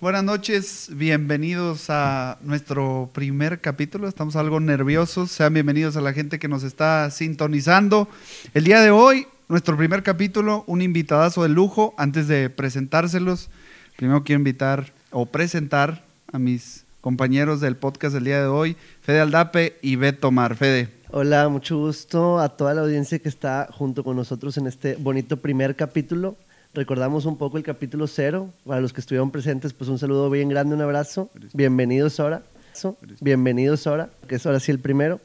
Buenas noches, bienvenidos a nuestro primer capítulo. Estamos algo nerviosos. Sean bienvenidos a la gente que nos está sintonizando. El día de hoy, nuestro primer capítulo, un invitadazo de lujo. Antes de presentárselos, primero quiero invitar o presentar a mis compañeros del podcast del día de hoy, Fede Aldape y Beto Mar. Fede. Hola, mucho gusto a toda la audiencia que está junto con nosotros en este bonito primer capítulo recordamos un poco el capítulo cero. Para los que estuvieron presentes, pues un saludo bien grande, un abrazo. Bienvenidos ahora. Bienvenidos ahora, que es ahora sí el primero.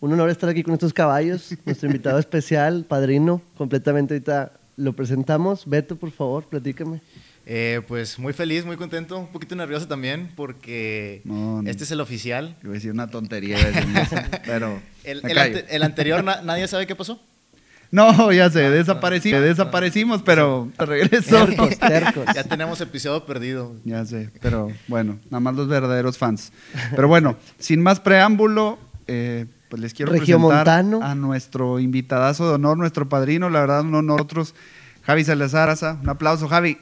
Un honor estar aquí con estos caballos. Nuestro invitado especial, padrino, completamente ahorita lo presentamos. Beto, por favor, platícame. Eh, pues muy feliz, muy contento, un poquito nervioso también porque este es el oficial. Iba a decir una tontería, pero... El, el anterior nadie sabe qué pasó. No, ya sé, desaparecimos, desaparecimos, pero regresó. Ya tenemos episodio perdido. Ya sé, pero bueno, nada más los verdaderos fans. Pero bueno, sin más preámbulo, eh, pues les quiero presentar a nuestro invitadazo de honor, nuestro padrino, la verdad, no nosotros, Javi Salazar. Un aplauso, Javi.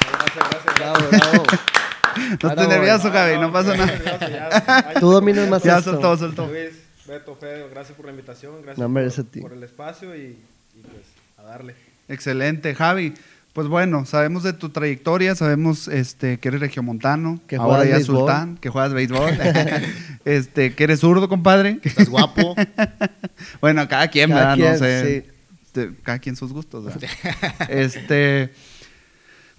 Gracias, gracias. No estoy nervioso, Javi, no pasa nada. Tú dominas más Ya soltó, soltó. Beto, Fede, gracias por la invitación, gracias por, el espacio y, pues a darle. Excelente, Javi. Pues bueno, sabemos de tu trayectoria, sabemos este, que eres regiomontano, que ahora ya sultán, que juegas béisbol, este, que eres zurdo, compadre. Que estás guapo. bueno, cada quien, cada ¿verdad? no sé. Este, cada quien sus gustos, ¿verdad? este,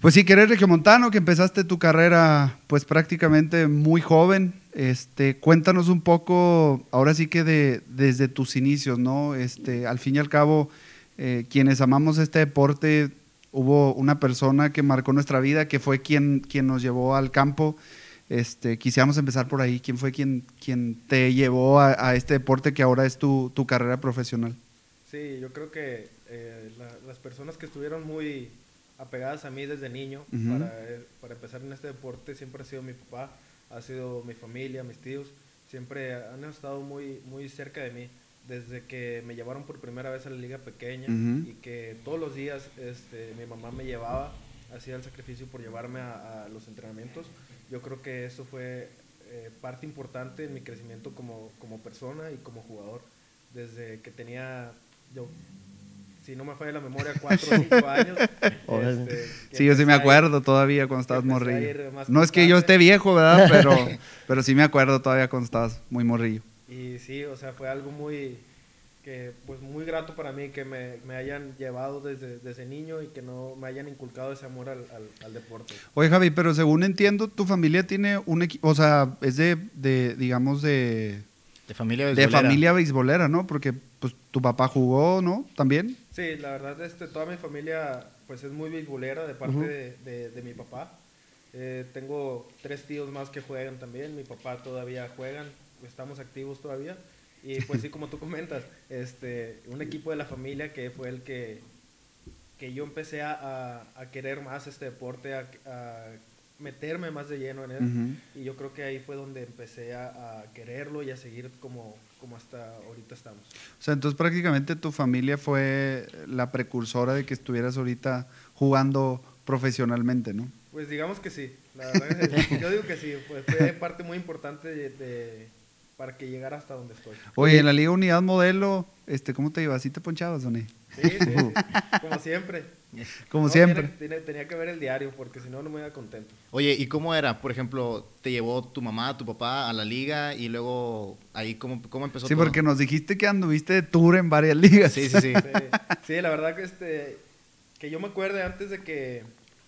pues sí, que eres regiomontano, que empezaste tu carrera pues prácticamente muy joven, este, cuéntanos un poco, ahora sí que de, desde tus inicios, ¿no? Este, al fin y al cabo, eh, quienes amamos este deporte, hubo una persona que marcó nuestra vida, que fue quien, quien nos llevó al campo. Este, quisiéramos empezar por ahí. ¿Quién fue quien, quien te llevó a, este deporte que ahora es tu, tu, carrera profesional? Sí, yo creo que eh, las personas que estuvieron muy apegadas a mí desde niño para, para empezar en este deporte siempre ha sido mi papá ha sido mi familia, mis tíos, siempre han estado muy, muy cerca de mí. Desde que me llevaron por primera vez a la liga pequeña y que todos los días este, mi mamá me llevaba, hacía el sacrificio por llevarme a, los entrenamientos, yo creo que eso fue eh, parte importante en mi crecimiento como, como persona y como jugador. Desde que tenía yo si no me falla la memoria, cuatro o cinco años. Este, sí, yo sí me acuerdo todavía cuando estabas morrillo. No es que yo esté viejo, ¿verdad? Pero, pero sí me acuerdo todavía cuando estabas muy morrillo. Y sí, o sea, fue algo muy, que, pues muy grato para mí que me, me hayan llevado desde, desde, niño y que no me hayan inculcado ese amor al, al, deporte. Oye, Javi, pero según entiendo, tu familia tiene un equipo, o sea, es de, de digamos, de... De familia beisbolera. De familia beisbolera, ¿no? Porque pues tu papá jugó, ¿no? También. Sí, la verdad, este, toda mi familia pues es muy beisbolera de parte de, de, mi papá. Eh, tengo tres tíos más que juegan también, mi papá todavía juegan, estamos activos todavía. Y pues sí, como tú comentas, este, un equipo de la familia que fue el que, que yo empecé a, a, querer más este deporte, a, a, meterme más de lleno en él. Y yo creo que ahí fue donde empecé a, quererlo y a seguir como, como hasta ahorita estamos. O sea, entonces prácticamente tu familia fue la precursora de que estuvieras ahorita jugando profesionalmente, ¿no? Pues digamos que sí, la verdad, yo digo que sí, pues fue parte muy importante de, para que llegara hasta donde estoy. Oye, en la Liga Unidad Modelo, este, ¿cómo te ibas? ¿Sí te ponchabas, o Sí, sí, como siempre. Como siempre. tenía que ver el diario porque si no, no me iba contento. Oye, ¿y cómo era? Por ejemplo, ¿te llevó tu mamá, tu papá a la liga y luego ahí cómo, cómo empezó Sí, porque nos dijiste que anduviste de tour en varias ligas. Sí, sí, sí. sí, la verdad que, este, que yo me acuerdo antes de que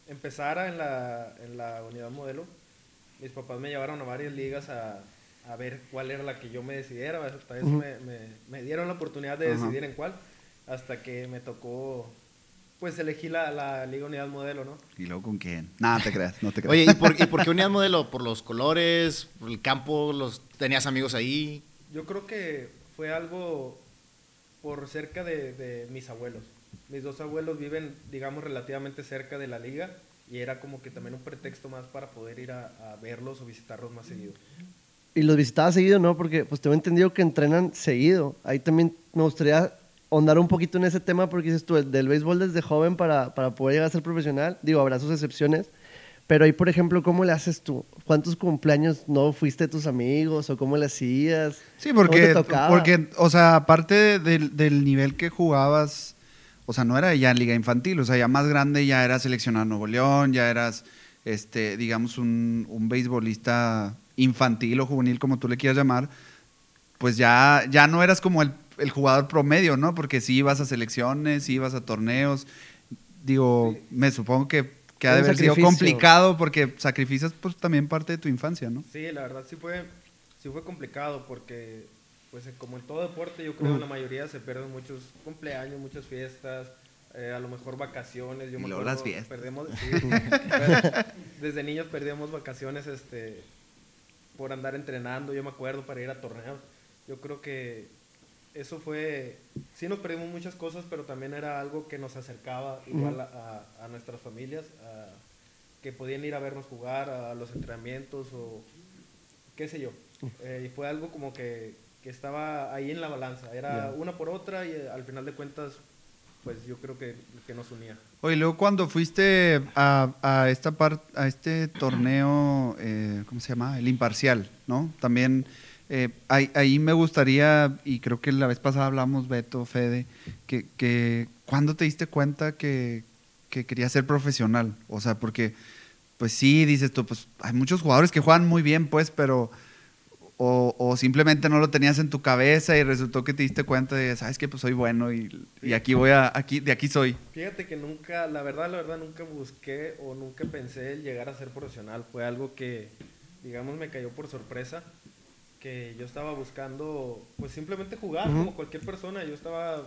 empezara en la, en la unidad modelo, mis papás me llevaron a varias ligas a, a ver cuál era la que yo me decidiera. Hasta eso me, me, dieron la oportunidad de decidir en cuál. Hasta que me tocó pues elegí la, la, Liga Unidad Modelo, ¿no? ¿Y luego con quién? Nada, te creas, no te creas. Oye, ¿y por, ¿y por, qué Unidad Modelo? ¿Por los colores? ¿Por el campo? Los, ¿Tenías amigos ahí? Yo creo que fue algo por cerca de, de, mis abuelos. Mis dos abuelos viven, digamos, relativamente cerca de la liga y era como que también un pretexto más para poder ir a, a verlos o visitarlos más seguido. Y los visitaba seguido, ¿no? Porque pues tengo entendido que entrenan seguido. Ahí también me gustaría ahondar un poquito en ese tema porque dices tú, del béisbol desde joven para, para poder llegar a ser profesional, digo, habrá sus excepciones, Pero ahí, por ejemplo, ¿cómo le haces tú? ¿Cuántos cumpleaños no fuiste de tus amigos o cómo le hacías? Sí, porque, porque o sea, aparte del, del, nivel que jugabas, o sea, no era ya liga infantil, o sea, ya más grande ya eras seleccionado Nuevo León, ya eras, este, digamos, un, un beisbolista infantil o juvenil, como tú le quieras llamar, pues ya, ya no eras como el, el jugador promedio, ¿no? Porque sí ibas a selecciones, sí ibas a torneos. Digo, me supongo que que ha de haber sido complicado porque sacrificas pues también parte de tu infancia, ¿no? Sí, la verdad sí fue, sí fue complicado porque pues como en todo deporte yo creo que la mayoría se pierden muchos cumpleaños, muchas fiestas, eh, a lo mejor vacaciones. Yo y luego las fiestas. Perdemos, desde niños perdíamos vacaciones este, por andar entrenando, yo me acuerdo, para ir a torneos. Yo creo que eso fue, sí nos perdimos muchas cosas, pero también era algo que nos acercaba igual a, a, nuestras familias, que podían ir a vernos jugar a los entrenamientos o qué sé yo. Eh, y fue algo como que, que, estaba ahí en la balanza, era una por otra y eh, al final de cuentas, pues yo creo que, que nos unía. Oye, luego cuando fuiste a, esta parte, a este torneo, eh, ¿cómo se llama? El imparcial, ¿no? También eh, ahí, me gustaría, y creo que la vez pasada hablamos, Beto, Fede, que, que ¿cuándo te diste cuenta que, que querías ser profesional? O sea, porque, pues sí, dices tú, pues hay muchos jugadores que juegan muy bien, pues, pero... O, o, simplemente no lo tenías en tu cabeza y resultó que te diste cuenta de, sabes que pues soy bueno y, y, aquí voy a, aquí, de aquí soy. Fíjate que nunca, la verdad, la verdad, nunca busqué o nunca pensé llegar a ser profesional. Fue algo que, digamos, me cayó por sorpresa que yo estaba buscando, pues simplemente jugar como cualquier persona. Yo estaba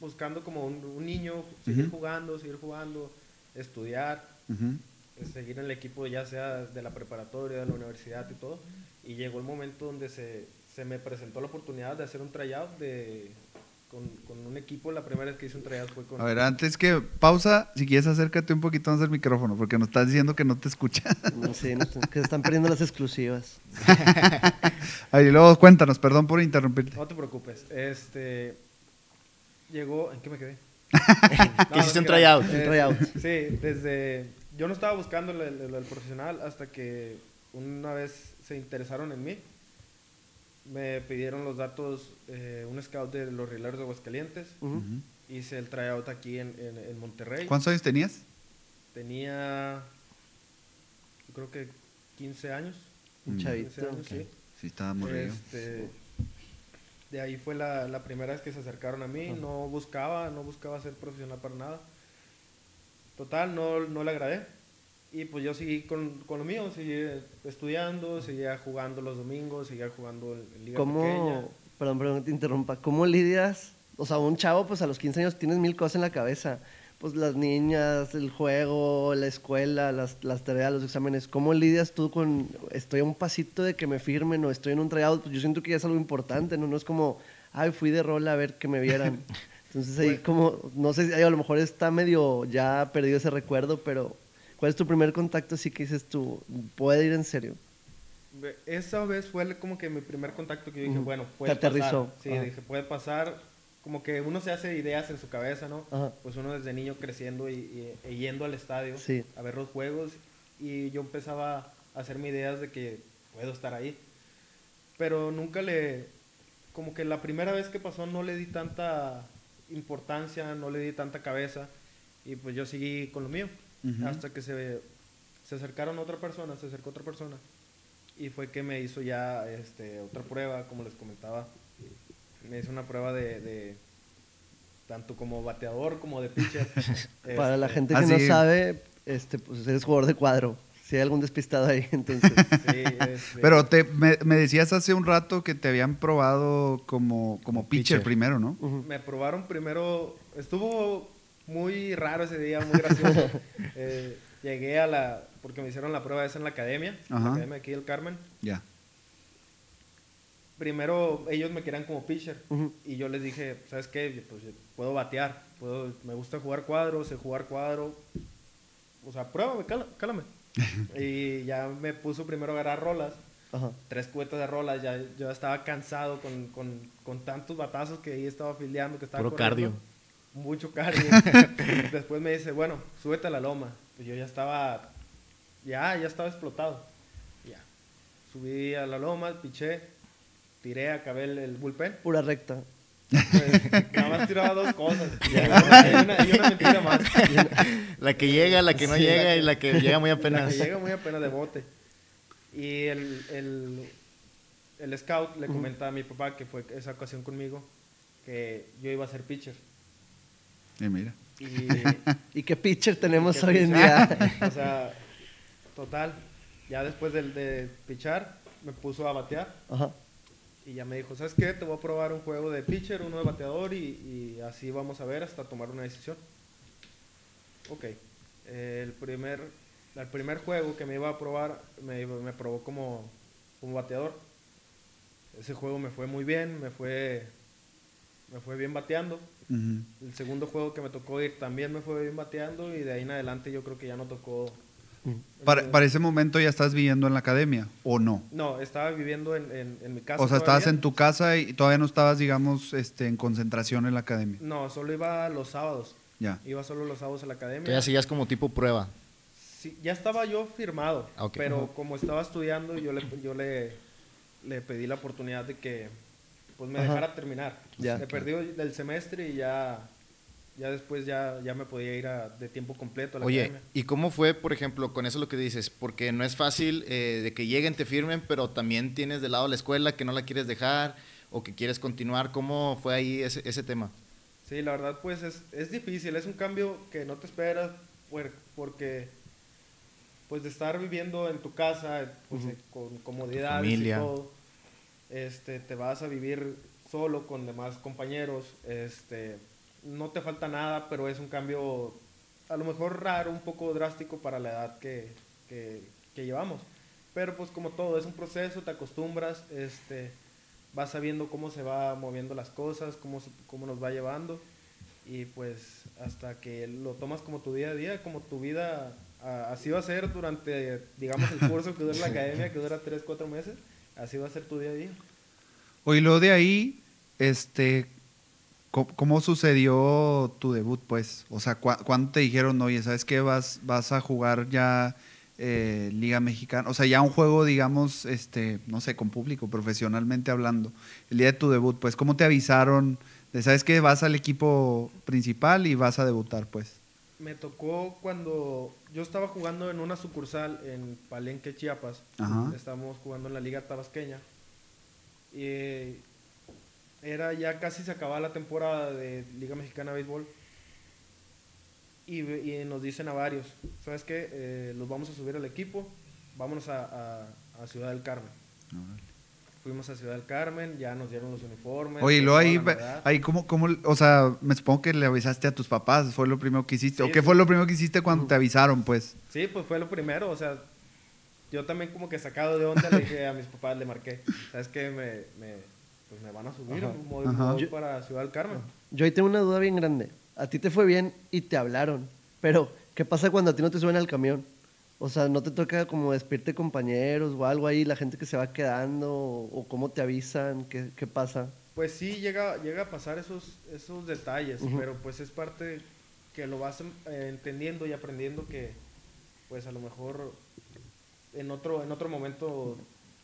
buscando como un, niño, seguir jugando, seguir jugando, estudiar, eh, seguir en el equipo ya sea de la preparatoria, de la universidad y todo. Y llegó el momento donde se, se me presentó la oportunidad de hacer un tryout de, con, con, un equipo. La primera vez que hice un tryout fue con... A ver, antes que pausa, si quieres acércate un poquito más al micrófono, porque nos estás diciendo que no te escuchas. Sí, que se están perdiendo las exclusivas. a ver, y luego cuéntanos, perdón por interrumpirte. No te preocupes. Este... Llegó... ¿En qué me quedé? que hiciste un tryout. un tryout. Sí, desde... Yo no estaba buscando el, el profesional hasta que una vez se interesaron en mí me pidieron los datos, eh, un scout de los Rieleros de Aguascalientes. Hice el tryout aquí en, en, Monterrey. ¿Cuántos años tenías? Tenía, yo creo que 15 años. Un chavito. sí. Sí, estaba muy este, De ahí fue la, la, primera vez que se acercaron a mí. No buscaba, no buscaba ser profesional para nada. Total, no, no le agradé. Y pues yo seguí con, con lo mío, seguí estudiando, seguía jugando los domingos, seguía jugando en Liga ¿Cómo, pequeña. Perdón, perdón, te interrumpa. ¿Cómo lidias? O sea, un chavo, pues a los 15 años tienes mil cosas en la cabeza. Pues las niñas, el juego, la escuela, las, las tareas, los exámenes. ¿Cómo lidias tú con, estoy a un pasito de que me firmen o estoy en un tryout? Pues yo siento que ya es algo importante, ¿no? No es como, ay, fui de rol a ver que me vieran. Entonces ahí como, no sé a lo mejor está medio ya perdido ese recuerdo, pero ¿Cuál es tu primer contacto así que dices tú, puede ir en serio? Esa vez fue como que mi primer contacto que yo dije, bueno, puede Te aterrizó. pasar. Sí, dije, puede pasar. Como que uno se hace ideas en su cabeza, ¿no? Pues uno desde niño creciendo y, yendo al estadio a ver los juegos y yo empezaba a hacerme ideas de que puedo estar ahí. Pero nunca le, como que la primera vez que pasó no le di tanta importancia, no le di tanta cabeza y pues yo seguí con lo mío hasta que se, se acercaron otra persona, se acercó otra persona y fue que me hizo ya este, otra prueba, como les comentaba. Me hizo una prueba de, de tanto como bateador como de pitcher. Para la este, gente que no sabe, este, pues eres jugador de cuadro. Si hay algún despistado ahí, entonces. sí, este. Pero te, me, me, decías hace un rato que te habían probado como, como pitcher, primero, ¿no? Me probaron primero, estuvo muy raro ese día, muy gracioso. Eh, llegué a la, porque me hicieron la prueba esa en la academia, la academia aquí del Carmen. Ya. Primero ellos me querían como pitcher y yo les dije, ¿sabes qué? Pues puedo batear, puedo, me gusta jugar cuadro, sé jugar cuadro. O sea, pruébame, cálame. y ya me puso primero a agarrar rolas. Tres cubetas de rolas, ya yo estaba cansado con, con, con tantos batazos que ahí estaba afiliando, que estaba Puro cardio mucho cardio. Después me dice, bueno, súbete a la loma. Pues yo ya estaba ya, ya estaba explotado. Ya. Subí a la loma, piché, tiré, acabé el, el bullpen. Pura recta. Pues, nada más tiraba dos cosas. Y una, y una mentira más. La que llega, la que no Sí, llega la y la que llega muy La apenas. que llega muy apenas de bote. Y el, el, el scout le comenta a mi papá, que fue esa ocasión conmigo, que yo iba a ser pitcher. Y mira. Y ¿Y qué pitcher tenemos hoy en día? o sea, total. Ya después del de pichar, me puso a batear. Ajá. Y ya me dijo, ¿sabes qué? Te voy a probar un juego de pitcher, uno de bateador y, y así vamos a ver hasta tomar una decisión. Ok. El, primer, el primer juego que me iba a probar me, iba- me probó como, como bateador. Ese juego me fue muy bien, me fue, me fue bien bateando. El segundo juego que me tocó ir también me fue bien bateando y de ahí en adelante yo creo que ya no tocó. Para, para ese momento ya estás viviendo en la academia, ¿o no? No, estaba viviendo en, en- en mi casa. O sea, estabas en tu casa y todavía no estabas, digamos, este, en concentración en la academia. No, solo iba los sábados. Ya. Iba solo los sábados a la academia. Tú ya seguías como tipo prueba. Sí, ya estaba yo firmado, Ah, pero como estaba estudiando, yo le, yo le, le pedí la oportunidad de que pues me Ajá. dejara terminar. Ya. Me perdí del semestre y ya, ya después ya, ya me podía ir a- de tiempo completo a la Oye, academia. ¿y cómo fue, por ejemplo, con eso lo que dices? Porque no es fácil eh, de que lleguen, te firmen, pero también tienes de lado la escuela que no la quieres dejar o que quieres continuar. ¿Cómo fue ahí ese, ese tema? Sí, la verdad pues es, es difícil, es un cambio que no te esperas por- porque pues de estar viviendo en tu casa pues, eh, con comodidades familia. y todo, este, te vas a vivir solo con demás compañeros, este, no te falta nada, pero es un cambio a lo mejor raro, un poco drástico para la edad que, que, que llevamos. Pero pues como todo, es un proceso, te acostumbras, este, vas sabiendo cómo se va moviendo las cosas, cómo, se- cómo nos va llevando y pues hasta que lo tomas como tu día a día, como tu vida, a- así va a ser durante, digamos, el curso que dura la academia, que dura 3, 4 meses, así va a ser tu día a día. Oye, luego de ahí, este, ¿cómo, cómo sucedió tu debut, pues? O sea, ¿cu- ¿cuándo te dijeron, oye, sabes qué, vas, vas a jugar ya eh, Liga Mexicana? O sea, ya un juego, digamos, este, no sé, con público, profesionalmente hablando. El día de tu debut, pues, ¿cómo te avisaron de, sabes qué, vas al equipo principal y vas a debutar, pues? Me tocó cuando yo estaba jugando en una sucursal en Palenque, Chiapas. Ajá. Estábamos jugando en la Liga Tabasqueña. Y era ya casi se acababa la temporada de Liga Mexicana de Béisbol. Y, y nos dicen a varios, ¿sabes qué? Eh, los vamos a subir al equipo, vámonos a, a- a Ciudad del Carmen. Fuimos a Ciudad del Carmen, ya nos dieron los uniformes. Oye, y luego ahí, ahí ¿cómo, cómo, o sea, me supongo que le avisaste a tus papás, fue lo primero que hiciste. Sí, ¿O qué sí. fue lo primero que hiciste cuando te avisaron, pues? Sí, pues fue lo primero, o sea, yo también como que sacado de onda le dije a mis papás, le marqué, ¿sabes qué? Me, me, pues me van a subir, Ajá. voy- voy para Ciudad del Carmen. Yo ahí tengo una duda bien grande. A ti te fue bien y te hablaron. Pero, ¿qué pasa cuando a ti no te suben al camión? O sea, ¿no te toca como despedirte compañeros o algo ahí, la gente que se va quedando? ¿O, o cómo te avisan? ¿Qué, qué pasa? Pues sí, llega, llega a pasar esos, esos detalles, pero pues es parte que lo vas eh, entendiendo y aprendiendo que pues a lo mejor en otro, en otro momento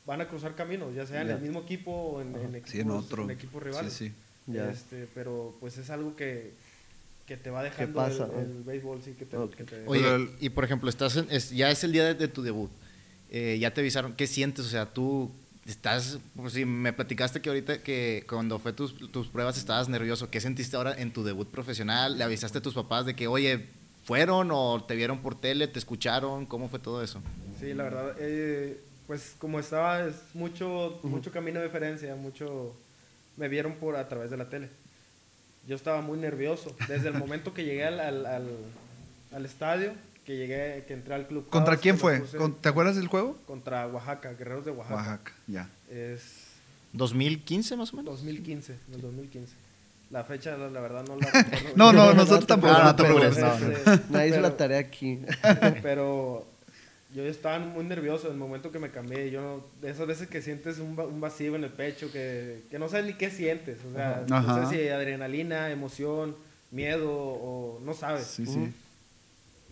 van a cruzar caminos, ya sea en Ya. el mismo equipo o en, en equipos, Sí, en otro. en equipos rivales. Sí, sí. Ya. Este, pero pues es algo que, que te va dejando pasa, el, béisbol, sí, que te, Ok. que te- Oye, y por ejemplo, estás en- es- ya es el día de, de tu debut. Eh, ya te avisaron. ¿Qué sientes? O sea, tú estás, pues sí, me platicaste que ahorita que cuando fue tus, tus pruebas estabas nervioso. ¿Qué sentiste ahora en tu debut profesional? ¿Le avisaste a tus papás de que, oye, fueron o te vieron por tele, te escucharon? ¿Cómo fue todo eso? Sí, la verdad, eh, pues como estaba, es mucho, mucho camino de diferencia, mucho, me vieron por a través de la tele. Yo estaba muy nervioso. Desde el momento que llegué al, al, al- al estadio, que llegué, que entré al club. ¿Contra quién fue? me puse- ¿Con- ¿Te acuerdas del juego? Contra Oaxaca, Guerreros de Oaxaca. Oaxaca, ya. Es ¿2015 más o menos? 2015, en el 2015. La fecha, la, la verdad, no la. No, no, No, nosotros tampoco. pero- no no, Este, Nadie hizo la tarea aquí. pero yo estaba muy nervioso en el momento que me cambié. Yo no- de esas veces que sientes un, un vacío en el pecho, que, que no sabes ni qué sientes. O sea, Ajá. no sé si adrenalina, emoción, miedo o no sabes. Sí, sí.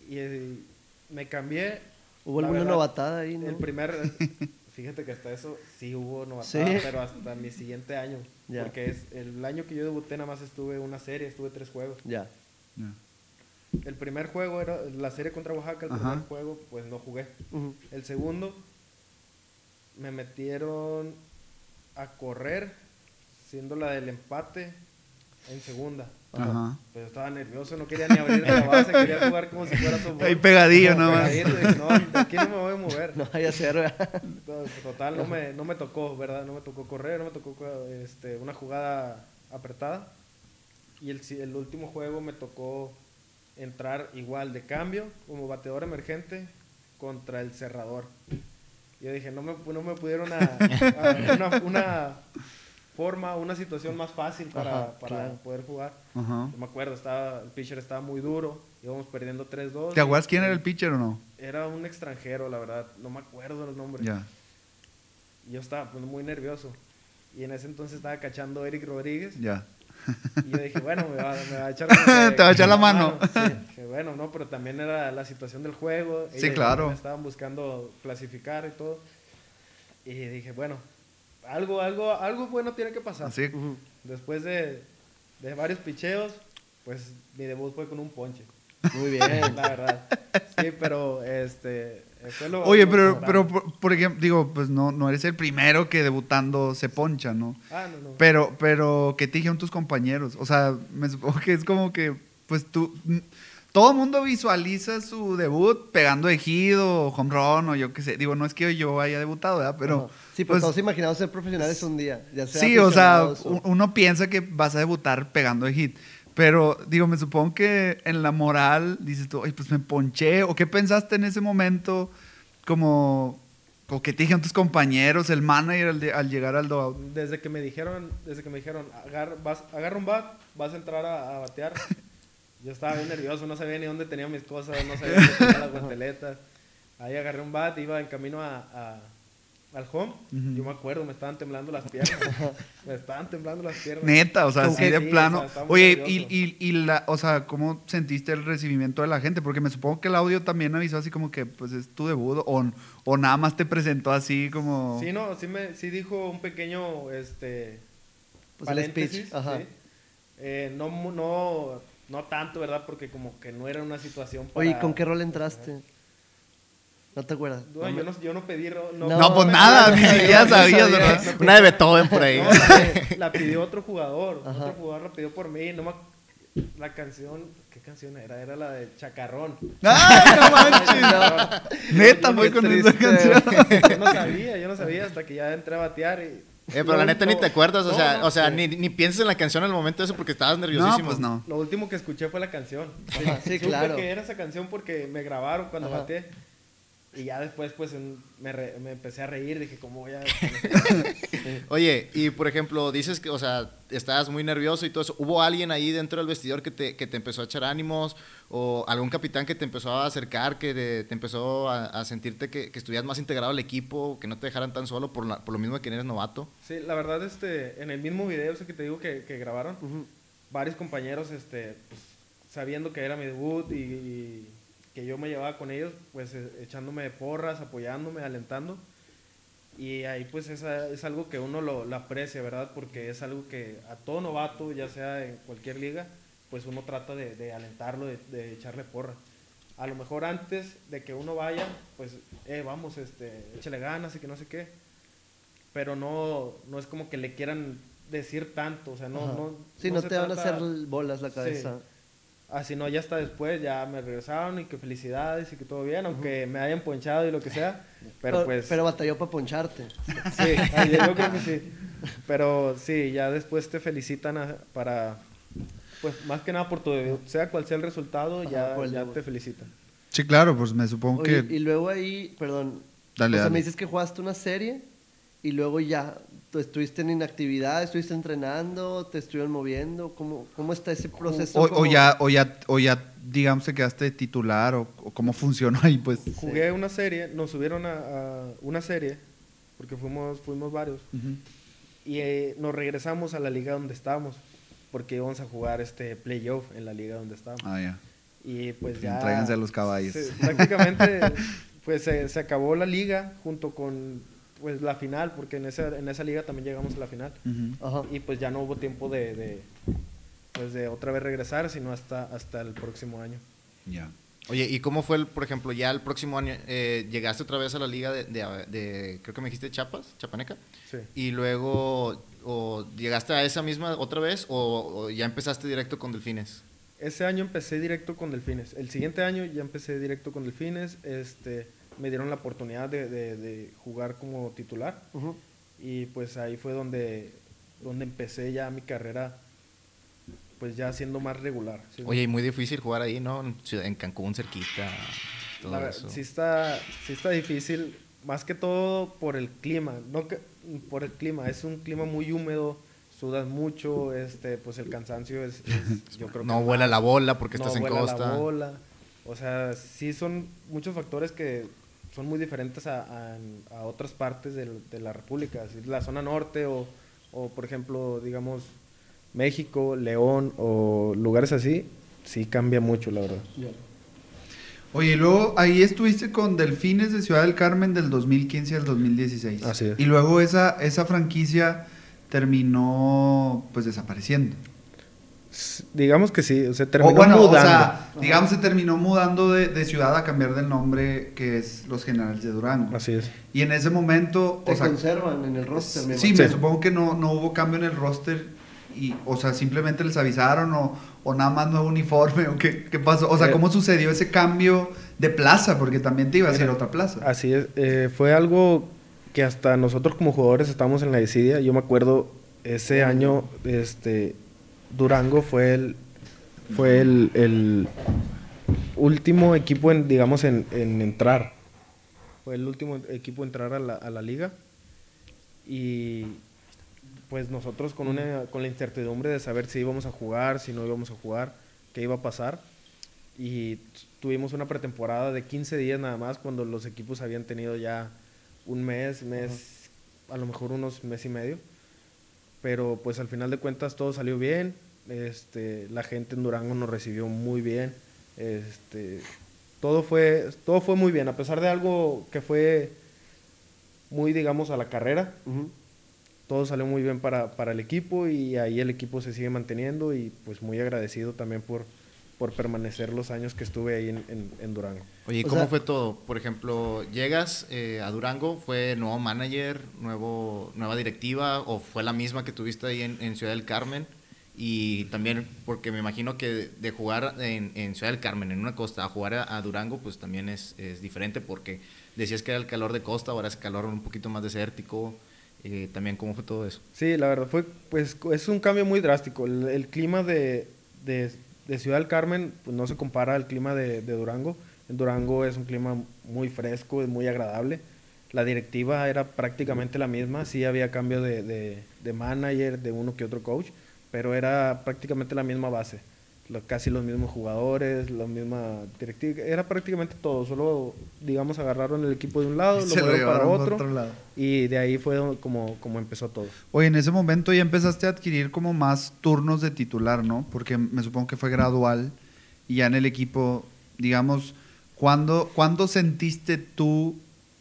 Y eh, me cambié ¿Hubo alguna novatada ahí? El primer, fíjate que hasta eso sí hubo novatada, pero hasta mi siguiente año. Porque es el año que yo debuté nada más estuve una serie, estuve tres juegos. Ya. El primer juego era la serie contra Oaxaca, el primer juego pues no jugué. El segundo me metieron a correr, siendo la del empate en segunda. Ajá. Pero estaba nervioso, no quería ni abrir la base, quería jugar como si fuera su Ahí pegadillo nomás. No, de aquí no me voy a mover. No vaya a ser, Total, no me, no me tocó, ¿verdad? No me tocó correr, no me tocó este, una jugada apretada. Y el, el último juego me tocó entrar igual de cambio, como bateador emergente, contra el cerrador. Yo dije, no me, no me pudieron a, una, una forma, una situación más fácil para, para poder jugar. No me acuerdo, estaba, el pitcher estaba muy duro, íbamos perdiendo 3-2. ¿Te acuerdas quién era el pitcher o no? Era un extranjero, la verdad, no me acuerdo el nombre. Ya. Yo estaba pues, muy nervioso. Y en ese entonces estaba cachando Eric Rodríguez. Ya. Y yo dije, bueno, me va, a echar, Te va a echar la mano. Sí, bueno, no, pero también era la situación del juego. Sí, claro. Estaban buscando clasificar y todo. Y dije, bueno, algo, algo, algo bueno tiene que pasar. Sí. Después de, de varios picheos, pues mi debut fue con un ponche. Muy bien, la verdad. Sí, pero este. Oye, pero, pero por, ejemplo, digo, pues no, no eres el primero que debutando se poncha, ¿no? Ah, no, no. Pero, pero, ¿qué te dijeron tus compañeros? O sea, me supongo que es como que, pues tú, todo el mundo visualiza su debut pegando ejido, home run o yo qué sé. Digo, no es que yo haya debutado, ¿verdad? Pero. Sí, pues, pues, todos imaginamos ser profesionales un día. sí, o sea, uno piensa que vas a debutar pegando hit. Pero, digo, me supongo que en la moral dices tú, Ay, pues me ponché. ¿O qué pensaste en ese momento? Como, o qué te dijeron tus compañeros, el manager al, llegar al dogout. Desde que me dijeron, desde que me dijeron, agarra un bat, vas a entrar a, batear. Yo estaba bien nervioso, no sabía ni dónde tenía mis cosas, no sabía dónde tenía las guanteletas. Ahí agarré un bat, iba en camino a al home, yo me acuerdo, me estaban temblando las piernas. me estaban temblando las piernas. Neta, o sea, así de plano. Oye, y, y, y, la, o sea, ¿cómo sentiste el recibimiento de la gente? Porque me supongo que el audio también avisó así como que, pues, es tu debut, o, o nada más te presentó así como... Sí, no, sí, me, sí dijo un pequeño, este... Pues el speech, Ajá. Eh, no, no, no tanto, ¿verdad? Porque como que no era una situación para... Oye, ¿con qué rol entraste? ¿No te acuerdas? No, yo, no, yo no pedí. No, no, pues nada, ni siquiera sabías, ¿verdad? Una de Beethoven por ahí. la, pidió otro jugador. Otro jugador la pidió por mí. No me, la canción, ¿qué canción era? Era la de Chacarrón. ¡Ay, no manches! Neta, fue con esa canción. Yo no sabía, yo no sabía hasta que ya entré a batear y. Eh, pero la neta ni te acuerdas, o sea, o sea ni, ni piensas en la canción en el momento de eso porque estabas nerviosísimo. No, pues no. Lo último que escuché fue la canción. Sí, claro. que era esa canción porque me grabaron cuando bateé. Y ya después, pues, me, me, empecé a reír, dije, ¿cómo voy a...? Oye, y por ejemplo, dices que, o sea, estabas muy nervioso y todo eso. ¿Hubo alguien ahí dentro del vestidor que te, que te empezó a echar ánimos? ¿O algún capitán que te empezó a acercar, que te empezó a, sentirte que, que, estuvieras más integrado al equipo, que no te dejaran tan solo por, por lo mismo que eres novato? Sí, la verdad, este, en el mismo video ese que te digo que, que grabaron, varios compañeros, este, pues, sabiendo que era mi debut y que yo me llevaba con ellos, pues eh, echándome porras, apoyándome, alentando. Y ahí pues es, es algo que uno lo, aprecia, ¿verdad? Porque es algo que a todo novato, ya sea en cualquier liga, pues uno trata de, alentarlo, de, echarle porra. A lo mejor antes de que uno vaya, pues, eh, vamos, este, échale ganas y que no sé qué. Pero no, no es como que le quieran decir tanto, o sea, no... no sí, no, te van a hacer bolas la cabeza. Así ah, no, ya hasta después, ya me regresaron y que felicidades y que todo bien, aunque me hayan ponchado y lo que sea. Pero, pues. Pero batalló para poncharte. Sí, yo creo que sí. Pero sí, ya después te felicitan para. Pues más que nada por tu sea cual sea el resultado, ya, ya te felicitan. Sí, claro, pues me supongo que. Y luego ahí, perdón. Dale, o sea, me dices que jugaste una serie y luego ya estuviste en inactividad, estuviste entrenando, te estuvieron moviendo, ¿cómo, cómo está ese proceso? O, ya, o, ya, o ya, digamos, te quedaste titular, o, cómo funcionó ahí, pues. Jugué una serie, nos subieron a, una serie, porque fuimos, fuimos varios, y eh, nos regresamos a la liga donde estábamos, porque íbamos a jugar este playoff en la liga donde estábamos. Ah, ya. Y pues ya... Tráiganse a los caballos. prácticamente pues se, acabó la liga junto con pues la final, porque en esa, en esa liga también llegamos a la final. Y pues ya no hubo tiempo de, pues de otra vez regresar, sino hasta, hasta el próximo año. Ya. Oye, ¿y cómo fue, el, por ejemplo, ya el próximo año, eh, llegaste otra vez a la liga de, creo que me dijiste Chapas, Chapaneca? Sí. Y luego, o ¿llegaste a esa misma otra vez o, ya empezaste directo con Delfines? Ese año empecé directo con Delfines. El siguiente año ya empecé directo con Delfines. Este, me dieron la oportunidad de, jugar como titular. Y pues ahí fue donde, donde empecé ya mi carrera pues ya siendo más regular. Oye, y muy difícil jugar ahí, ¿no? En Cancún, cerquita, todo eso. Sí está, sí está difícil, más que todo por el clima, no que, por el clima, es un clima muy húmedo, sudas mucho, este, pues el cansancio es, yo creo No vuela la bola porque estás en costa. la bola, o sea, sí son muchos factores que son muy diferentes a, a, otras partes de, de la República, la zona norte o, o, por ejemplo, digamos, México, León o lugares así, sí cambia mucho, la verdad. Oye, luego ahí estuviste con Delfines de Ciudad del Carmen del 2015 al 2016. Así es. Y luego esa, esa franquicia terminó pues desapareciendo. Digamos que sí, se terminó mudando. O sea, digamos se terminó mudando de, ciudad a cambiar del nombre que es Los Generales de Durango. Así es. Y en ese momento... Te conservan en el roster. Sí, me supongo que no, no hubo cambio en el roster y, o sea, simplemente les avisaron o, o nada más nuevo uniforme o qué, qué pasó? O sea, eh, ¿cómo sucedió ese cambio de plaza? Porque también te iba a ir a otra plaza. Así es, eh, fue algo que hasta nosotros como jugadores estábamos en la desidia. Yo me acuerdo ese año, este, Durango fue el, fue el, el último equipo, en, digamos, en, en, entrar. Fue el último equipo en entrar a la, a la liga. Y pues nosotros con, una, con la incertidumbre de saber si íbamos a jugar, si no íbamos a jugar, qué iba a pasar. Y tuvimos una pretemporada de 15 días nada más cuando los equipos habían tenido ya un mes, mes, a lo mejor unos mes y medio. Pero pues al final de cuentas todo salió bien. Este, la gente en Durango nos recibió muy bien. Este, todo fue, todo fue muy bien, a pesar de algo que fue muy, digamos, a la carrera todo salió muy bien para, para, el equipo y ahí el equipo se sigue manteniendo y pues muy agradecido también por, por permanecer los años que estuve ahí en, en, Durango. Oye, ¿cómo fue todo? Por ejemplo, llegas eh, a Durango, ¿fue nuevo manager, nuevo, nueva directiva o fue la misma que tuviste ahí en, Ciudad del Carmen? Y también, porque me imagino que de jugar en, en Ciudad del Carmen, en una costa, a jugar a, Durango, pues también es, es, diferente porque decías que era el calor de costa, ahora es calor un poquito más desértico. Eh, también cómo fue todo eso. Sí, la verdad fue, pues es un cambio muy drástico. El, clima de, de, Ciudad del Carmen pues, no se compara al clima de, Durango. En Durango es un clima muy fresco, es muy agradable. La directiva era prácticamente la misma, sí había cambio de, de manager, de uno que otro coach, pero era prácticamente la misma base casi los mismos jugadores, la misma directiva, era prácticamente todo, solo digamos agarraron el equipo de un lado, lo movieron para otro, y de ahí fue como, como empezó todo. Oye, en ese momento ya empezaste a adquirir como más turnos de titular, ¿no? Porque me supongo que fue gradual y ya en el equipo, digamos, ¿cuándo, ¿cuándo sentiste tú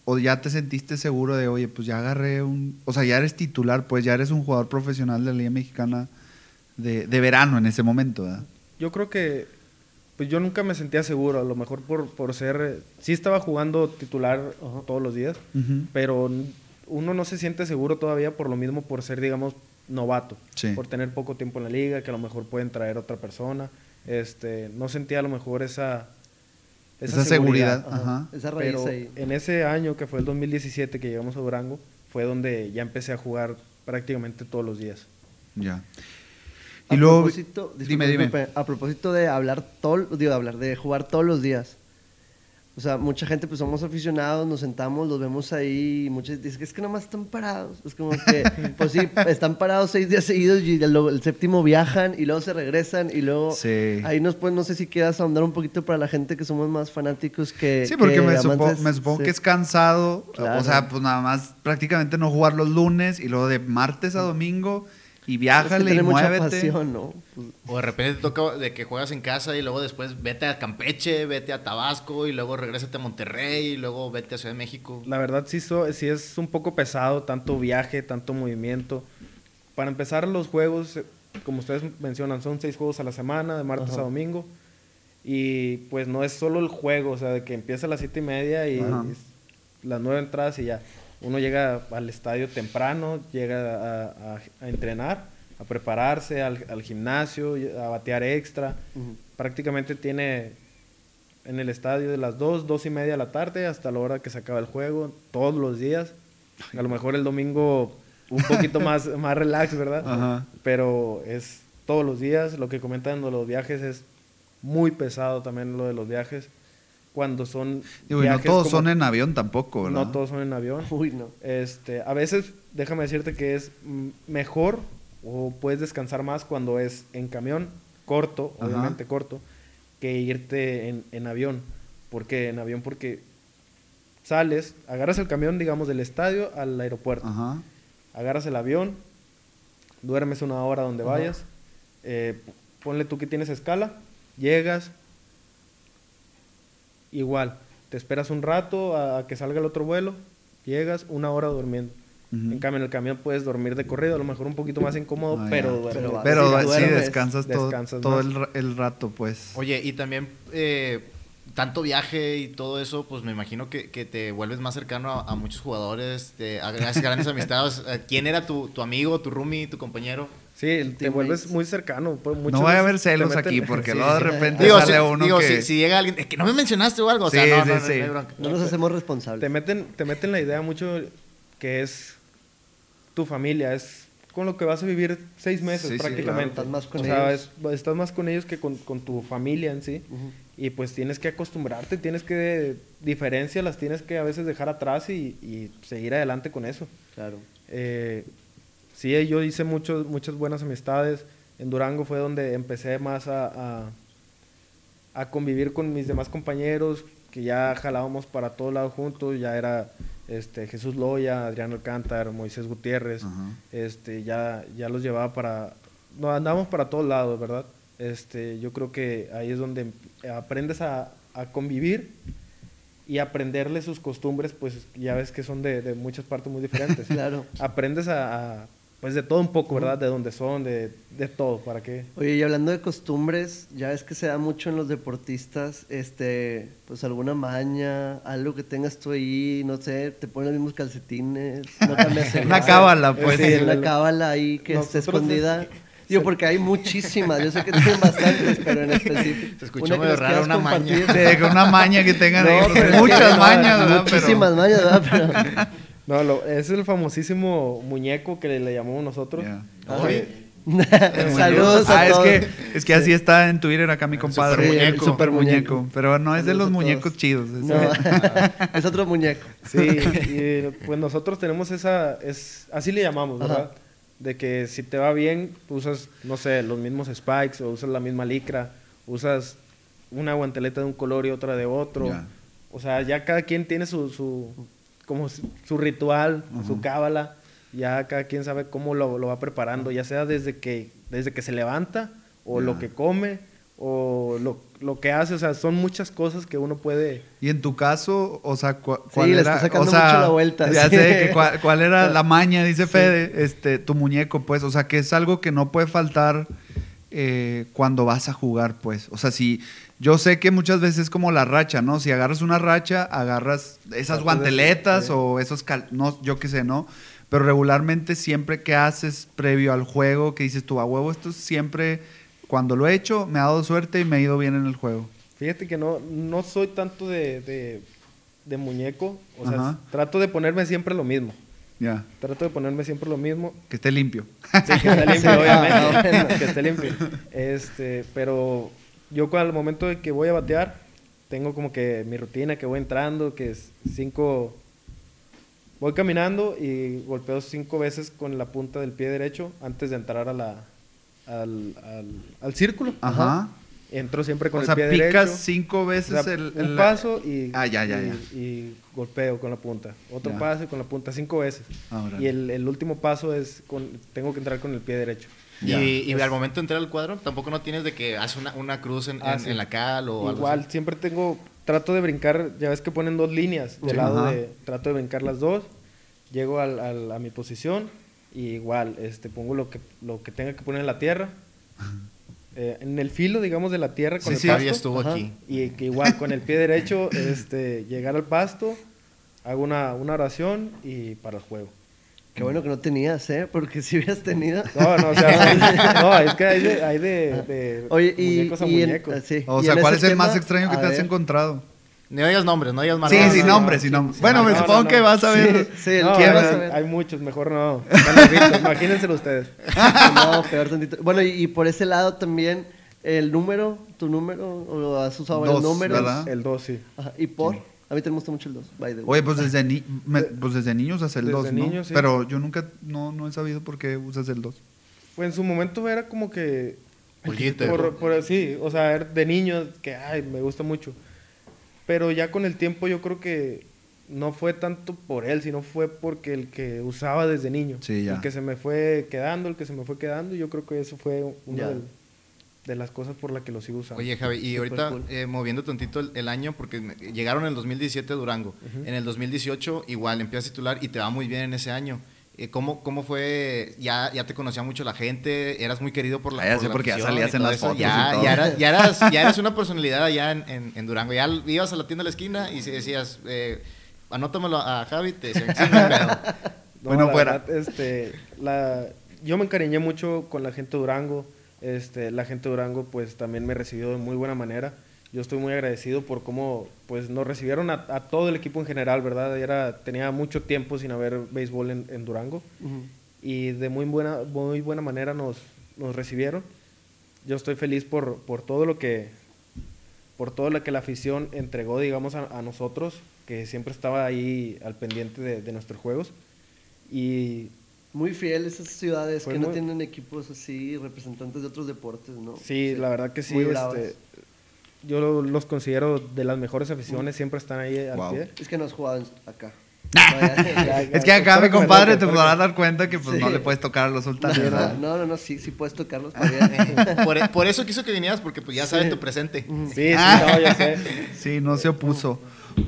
o ya te sentiste seguro de, oye, pues ya agarré un, o sea, ya eres titular, pues ya eres un jugador profesional de la Liga Mexicana de, de verano en ese momento, ¿verdad? Yo creo que pues yo nunca me sentía seguro, a lo mejor por, por ser, sí estaba jugando titular todos los días, pero uno no se siente seguro todavía por lo mismo, por ser, digamos, novato, por tener poco tiempo en la liga, que a lo mejor pueden traer otra persona, este, no sentía a lo mejor esa... Esa, seguridad, pero en ese año que fue el 2017 que llegamos a Durango, fue donde ya empecé a jugar prácticamente todos los días. Ya. Y luego, propósito, dime, dime. A propósito de hablar todo, digo, de hablar, de jugar todos los días. O sea, mucha gente, pues somos aficionados, nos sentamos, los vemos ahí, y muchos dicen que es que nomás están parados. Es como que, pues sí, están parados seis días seguidos y el, séptimo viajan y luego se regresan y luego sí. ahí nos pues, no sé si quieras ahondar un poquito para la gente que somos más fanáticos que... Sí, porque me, supongo que es cansado, o sea, pues nada más prácticamente no jugar los lunes y luego de martes a domingo y viájale y muévete. ¿no? O de repente te toca de que juegas en casa y luego después vete a Campeche, vete a Tabasco y luego regrésate a Monterrey y luego vete a Ciudad de México. La verdad sí, sí es un poco pesado, tanto viaje, tanto movimiento. Para empezar los juegos, como ustedes mencionan, son seis juegos a la semana, de martes a domingo. Y pues no es solo el juego, o sea, de que empieza a las siete y media y, las nueve entradas y ya. Uno llega al estadio temprano, llega a, entrenar, a prepararse al, gimnasio, a batear extra. Prácticamente tiene en el estadio de las dos, dos y media de la tarde hasta la hora que se acaba el juego, todos los días. A lo mejor el domingo un poquito más, más relax, ¿verdad? Pero es todos los días. Lo que comentan de los viajes es muy pesado también lo de los viajes. Cuando son. y no todos son en avión tampoco, ¿verdad? No todos son en avión. Uy, no. Este, a veces, déjame decirte que es mejor o puedes descansar más cuando es en camión, corto, obviamente corto, que irte en, en avión. ¿Por qué en avión? Porque sales, agarras el camión, digamos, del estadio al aeropuerto. Ajá agarras el avión, duermes una hora donde vayas, eh, ponle tú que tienes escala, llegas, igual, te esperas un rato a, que salga el otro vuelo, llegas una hora durmiendo. En cambio, en el camión puedes dormir de corrido, a lo mejor un poquito más incómodo, ah, pero, pero, sí, descansas, todo, el, rato, pues. Oye, y también eh, tanto viaje y todo eso, pues me imagino que, te vuelves más cercano a, muchos jugadores, te grandes amistades. Eh, ¿Quién era tu, amigo, tu roomie, tu compañero? Sí, te vuelves muy cercano. No vaya a haber celos aquí, porque luego de repente sale uno digo, que... Si, llega alguien, es que no me mencionaste o algo, o sea, no, no, no, no, nos hacemos responsables. Te meten, te meten la idea mucho que es tu familia, es con lo que vas a vivir seis meses prácticamente. Estás más con ellos. estás más con ellos que con, tu familia en sí y pues tienes que acostumbrarte, tienes que, diferencias las tienes que a veces dejar atrás y, seguir adelante con eso. Claro. Eh, sí, yo hice muchos, muchas buenas amistades. En Durango fue donde empecé más a, a, convivir con mis demás compañeros, que ya jalábamos para todos lados juntos, ya era este, Jesús Loya, Adriano Alcántar, Moisés Gutiérrez, este, ya, ya los llevaba para, no, andábamos para todos lados, ¿verdad? Este, yo creo que ahí es donde aprendes a, convivir y aprenderle sus costumbres, pues ya ves que son de, muchas partes muy diferentes. claro. Aprendes a, pues de todo un poco, ¿verdad? De dónde son, de, todo, ¿para qué? Oye, y hablando de costumbres, ya ves que se da mucho en los deportistas, este, pues alguna maña, algo que tengas tú ahí, no sé, te ponen los mismos calcetines, no cambias Una cábala, pues. Sí, una cábala ahí que está escondida. Digo, porque hay muchísimas. Yo sé que tienen bastantes, pero en específico. Se escuchó medio raro una maña. una maña que tengan muchas mañas, ¿verdad? Muchísimas mañas, ¿verdad? No, lo, es el famosísimo muñeco que le, llamamos nosotros. Saludos a ah, Es que, es que así está en Twitter acá mi compadre. Super muñeco. super muñeco. Pero no es de los muñecos chidos. Es, no, es otro muñeco. Sí, y pues nosotros tenemos esa, es, así le llamamos, ¿verdad? de que si te va bien, usas, no sé, los mismos spikes o usas la misma licra, usas una guanteleta de un color y otra de otro. O sea, ya cada quien tiene su, su como su ritual, su cábala. Ya cada quien sabe cómo lo, lo, va preparando, ya sea desde que, desde que se levanta o lo que come o lo, lo, que hace, o sea, son muchas cosas que uno puede... Y en tu caso, o sea, ¿cuál sí, era? Le está sacando mucho la vuelta. Ya sé, que cuál, era la maña, dice Fede, este, tu muñeco, pues, o sea, que es algo que no puede faltar eh, cuando vas a jugar, pues. O sea, si... Yo sé que muchas veces es como la racha, ¿no? Si agarras una racha, agarras esas guanteletas o esos... no, yo qué sé, ¿no? Pero regularmente siempre que haces previo al juego, que dices tú, a huevo, esto siempre cuando lo he hecho, me ha dado suerte y me ha ido bien en el juego. Fíjate que no, no soy tanto de, de, muñeco. O sea, trato de ponerme siempre lo mismo. Ya. Trato de ponerme siempre lo mismo. Que esté limpio. Sí, que esté limpio, obviamente. que esté limpio. Este, pero yo al momento de que voy a batear, tengo como que mi rutina que voy entrando, que es cinco... Voy caminando y golpeo cinco veces con la punta del pie derecho antes de entrar a la, al, al, círculo. Ajá. Entro siempre con o el sea, pie picas derecho. cinco veces O sea, el, un el- paso y, Ah, ya, ya, ya. y golpeo con la punta. Otro paso y con la punta, cinco veces. Ah, y el, el último paso es con, tengo que entrar con el pie derecho. Ya. Y, y al momento de entrar al cuadro, tampoco no tienes de que haces una, una cruz en, Ah, en- sí. en la cal o algo Igual, así. siempre tengo, trato de brincar, ya ves que ponen dos líneas del Sí. lado Ajá. de, trato de brincar las dos, llego al, al- a mi posición y igual, este, pongo lo que, lo que tenga que poner en la tierra, eh, en el filo, digamos, de la tierra con Sí, el sí, pasto, estuvo Ajá. aquí. y que igual con el pie derecho, este, llegar al pasto, hago una, una oración y para el juego. Qué bueno que no tenías, ¿eh? Porque si hubieras tenido... No, no, o sea, no, es que hay de, hay de, de Oye, y, muñecos a y en- muñecos. sí, O sea, ¿cuál es el más extraño que a te has encontrado? No digas nombres, no digas Sí, marcas. sin no, sin sí, nombre. sí. Bueno, me No, supongo no. que vas a ver. Sí, el No, que hay, vas a ver. hay muchos, mejor no. Manolito, Imagínenselo ustedes. No, peor tantito. Bueno, y, y por ese lado también, el número, tu número, o has usado varios números. ¿verdad? El 2, sí. Ajá, y por. A mí te gusta mucho el 2, by the way. Oye, pues desde, ni- me- pues desde niños usas el Desde 2, ¿no? niño, sí. Pero yo nunca, no, no he sabido por qué usas el 2. Pues en su momento era como que. Por, por sí, o sea, era de niño, que ay, me gusta mucho. Pero ya con el tiempo yo creo que no fue tanto por él, sino fue porque el que usaba desde niño. Sí, ya. El que se me fue quedando, el que se me fue quedando, y yo creo que eso fue una Ya. del- de las cosas por las que lo sigo usando. Oye, Javi, y ahorita cool. eh, moviendo tantito el, el año, porque llegaron en el 2017 a Durango. En el 2018 igual empiezas titular y te va muy bien en ese año. Eh, ¿cómo, ¿Cómo fue? Ya, ya te conocía mucho la gente, eras muy querido por la, Ah, ya por sé, porque ya salías en las eso. fotos y Ya, todo. ya, eras, ya, eras, ya eras una personalidad allá en, en- en Durango. Ya ibas a la tienda de la esquina y si decías, eh, anótamelo a Javi, te decían, sí, no hay pedo". No, Bueno, la fuera. verdad, este, la, yo me encariñé mucho con la gente de Durango. Este, la gente de Durango, pues también me recibió de muy buena manera. Yo estoy muy agradecido por cómo, pues, nos recibieron a, a todo el equipo en general, ¿verdad? Era, tenía mucho tiempo sin haber béisbol en, en Durango y de muy buena, muy buena manera nos, nos recibieron. Yo estoy feliz por, por todo lo que, por todo lo que la afición entregó, digamos, a, a nosotros, que siempre estaba ahí al pendiente de, de nuestros juegos. Y Muy fiel esas ciudades Fue que no muy- tienen equipos así, representantes de otros deportes, ¿no? sí, la verdad que sí, Muy este, yo lo- los considero de las mejores aficiones, siempre están ahí al Wow. pie. Es que no has jugado acá. Es que acá mi compadre te podrás dar cuenta que pues Sí. no le puedes tocar a los sultanes, ¿verdad? No, no, no, sí, sí puedes tocarlos. por, por eso quiso que vinieras, porque pues ya sabe tu presente. Sí, sí, Ah. no, ya sé. Sí, no se opuso.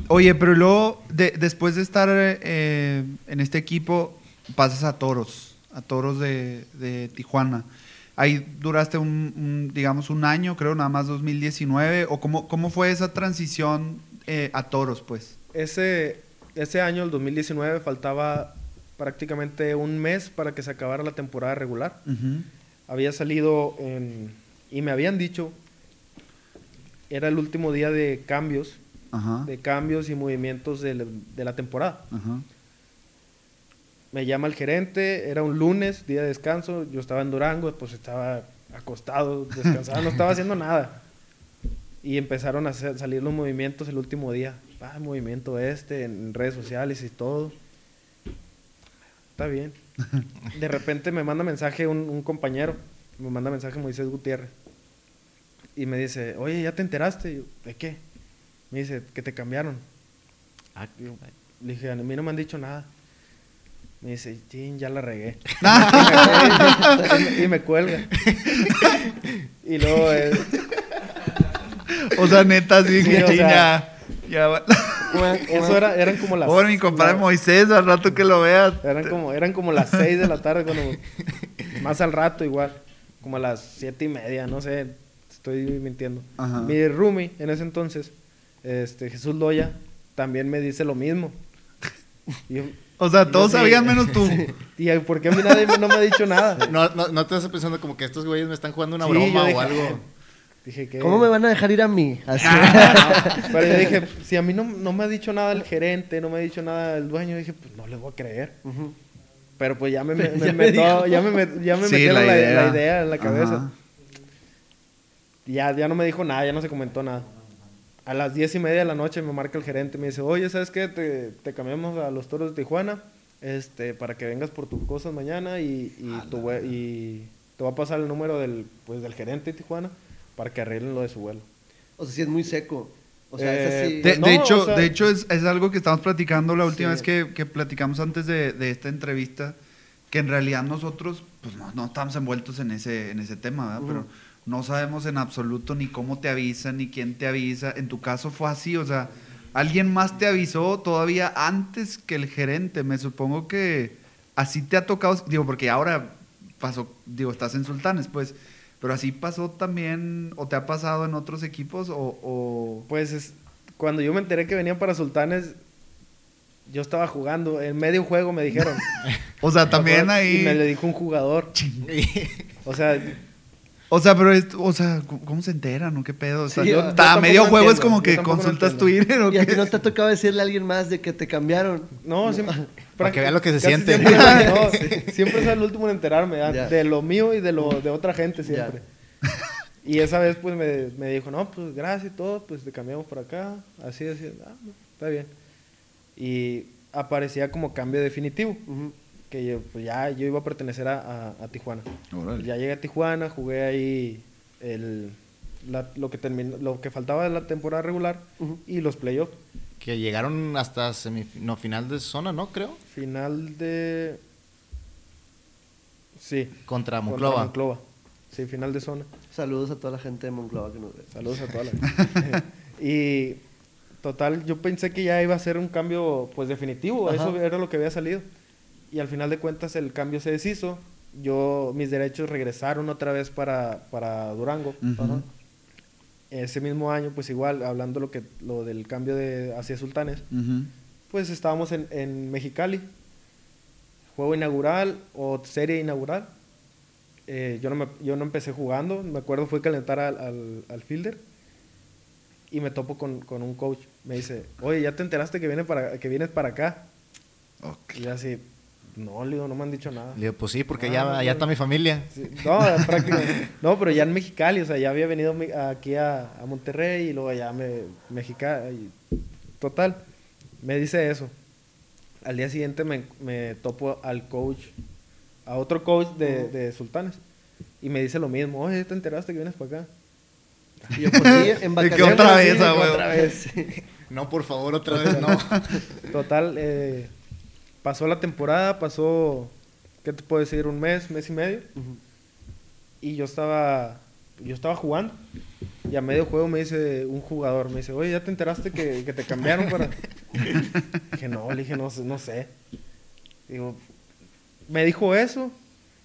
Oye, pero luego, de- después de estar eh, en este equipo, pasas a Toros, a Toros de, de Tijuana. Ahí duraste un, un, digamos, un año, creo, nada más 2019. ¿O cómo, cómo fue esa transición eh, a Toros, pues? Ese, ese año, el 2019, faltaba prácticamente un mes para que se acabara la temporada regular. Había salido en, y me habían dicho, era el último día de cambios, Ajá. de cambios y movimientos de, la- de la temporada. Ajá. Me llama el gerente, era un lunes, día de descanso, yo estaba en Durango, pues estaba acostado, descansado, no estaba haciendo nada. Y empezaron a hacer- salir los movimientos el último día. Ah, movimiento este, en redes sociales y todo. Está bien. De repente me manda mensaje un, un compañero, me manda mensaje Moisés Gutiérrez. Y me dice, oye, ¿ya te enteraste? Yo, ¿De qué? Me dice, que te cambiaron. Yo Le dije, a mí no me han dicho nada. Me dice, chin, ya la regué. y, me, y me cuelga. y luego, eh, O sea, neta, sí, Sí, o sea- ya. ya va. eso era, eran como las... Pobre mi compadre la- Moisés, al rato que lo veas. Eran como, eran como las 6 de la tarde, cuando, más al rato igual, como a las siete y media, no sé, estoy mintiendo. Ajá. Mi roomie en ese entonces, este, Jesús Loya, también me dice lo mismo. Y yo, O sea, todos sí, sabían menos tú. ¿Y por qué a mí nadie no me ha dicho nada? No, no, no te estás pensando como que estos güeyes me están jugando una Sí, broma yo o algo. Dije que... ¿Cómo me van a dejar ir a mí? Así. Pero yo dije, si a mí no, no me ha dicho nada el gerente, no me ha dicho nada el dueño, dije, pues no le voy a creer. Pero pues ya me, me, Ya me ya me, ya me Sí, metieron la idea. la idea en la cabeza. Ajá. Ya, ya no me dijo nada, ya no se comentó nada. A las diez y media de la noche me marca el gerente y me dice, oye, ¿sabes qué? Te, te cambiamos a los toros de Tijuana este, para que vengas por tus cosas mañana y, y, tu y te va a pasar el número del, pues, del gerente de Tijuana para que arreglen lo de su vuelo. O sea, si es muy seco. O sea, es Eh, así. de, de no, hecho, o sea- de hecho es, es algo que estamos platicando la última Sí. vez que, que platicamos antes de, de esta entrevista, que en realidad nosotros pues no, no estamos envueltos en ese, en ese tema, ¿verdad? Pero no sabemos en absoluto ni cómo te avisan, ni quién te avisa. En tu caso fue así, o sea, alguien más te avisó todavía antes que el gerente. Me supongo que así te ha tocado, digo, porque ahora pasó, digo, estás en Sultanes, pues, pero así pasó también, o te ha pasado en otros equipos, o... o... Pues es- cuando yo me enteré que venían para Sultanes, yo estaba jugando. En medio juego me dijeron. O sea, también Y ahí. me le dijo un jugador. O sea, O sea, pero, es- o sea, ¿cómo- ¿cómo se enteran o qué pedo? O sea, Sí, yo, yo ta- tampoco medio juego es como que consultas entiendo. Twitter o ¿Y a ti qué. no te ha tocado decirle a alguien más de que te cambiaron? no, siempre. Para que vean lo que se siente. Siempre, no, siempre soy el último en enterarme, de lo mío y de lo de otra gente siempre. Y esa vez pues me, me dijo, no, pues gracias y todo, pues te cambiamos por acá, así, así, ah, no, está bien. Y aparecía como cambio definitivo, Ujú. Que yo, pues ya yo iba a pertenecer a, a- a Tijuana. Ya llegué a Tijuana, jugué ahí el, la- lo, que terminó, lo que faltaba de la temporada regular y los playoffs. Que llegaron hasta no, final de zona, ¿no? Creo. Final de... Sí. Contra contra Monclova. Monclova. Sí, final de zona. Saludos a toda la gente de Monclova que nos ve. Saludos a toda la Y total, yo pensé que ya iba a ser un cambio pues definitivo, Ajá. eso era lo que había salido. Y al final de cuentas el cambio se deshizo. Yo, mis derechos regresaron otra vez para, para Durango. Ujú. Ajá. Ese mismo año, pues igual, hablando lo que lo del cambio de hacia Sultanes, Ujú. pues estábamos en, en Mexicali. Juego inaugural o serie inaugural. Eh, yo, no me- yo no empecé jugando, me acuerdo fue calentar al, al, al fielder y me topo con, con un coach. Me dice, oye, ¿ya te enteraste que, viene para, que vienes para acá? Ok. Y yo así, no, le digo, no me han dicho nada. Le digo, pues sí, porque Ah, ya, no, ya no. está mi familia. Sí, No, prácticamente. No, pero ya en Mexicali, o sea, ya había venido aquí a, a Monterrey y luego ya me Mexicali. Total, me dice eso. Al día siguiente me, me topo al coach, a otro coach de, de Sultanes. Y me dice lo mismo, oye, ¿te enteraste que vienes para acá? Y yo, pues sí, en vacaciones. otra vez, sí. No, por favor, otra vez no. Total, eh, pasó la temporada, pasó, ¿qué te puedo decir? Un mes, mes y medio. Y yo estaba, yo estaba jugando. Y a medio juego me dice un jugador, me dice, oye, ¿ya te enteraste que, que te cambiaron para...? dije, no, le dije, no, sé- no sé. Digo, me dijo eso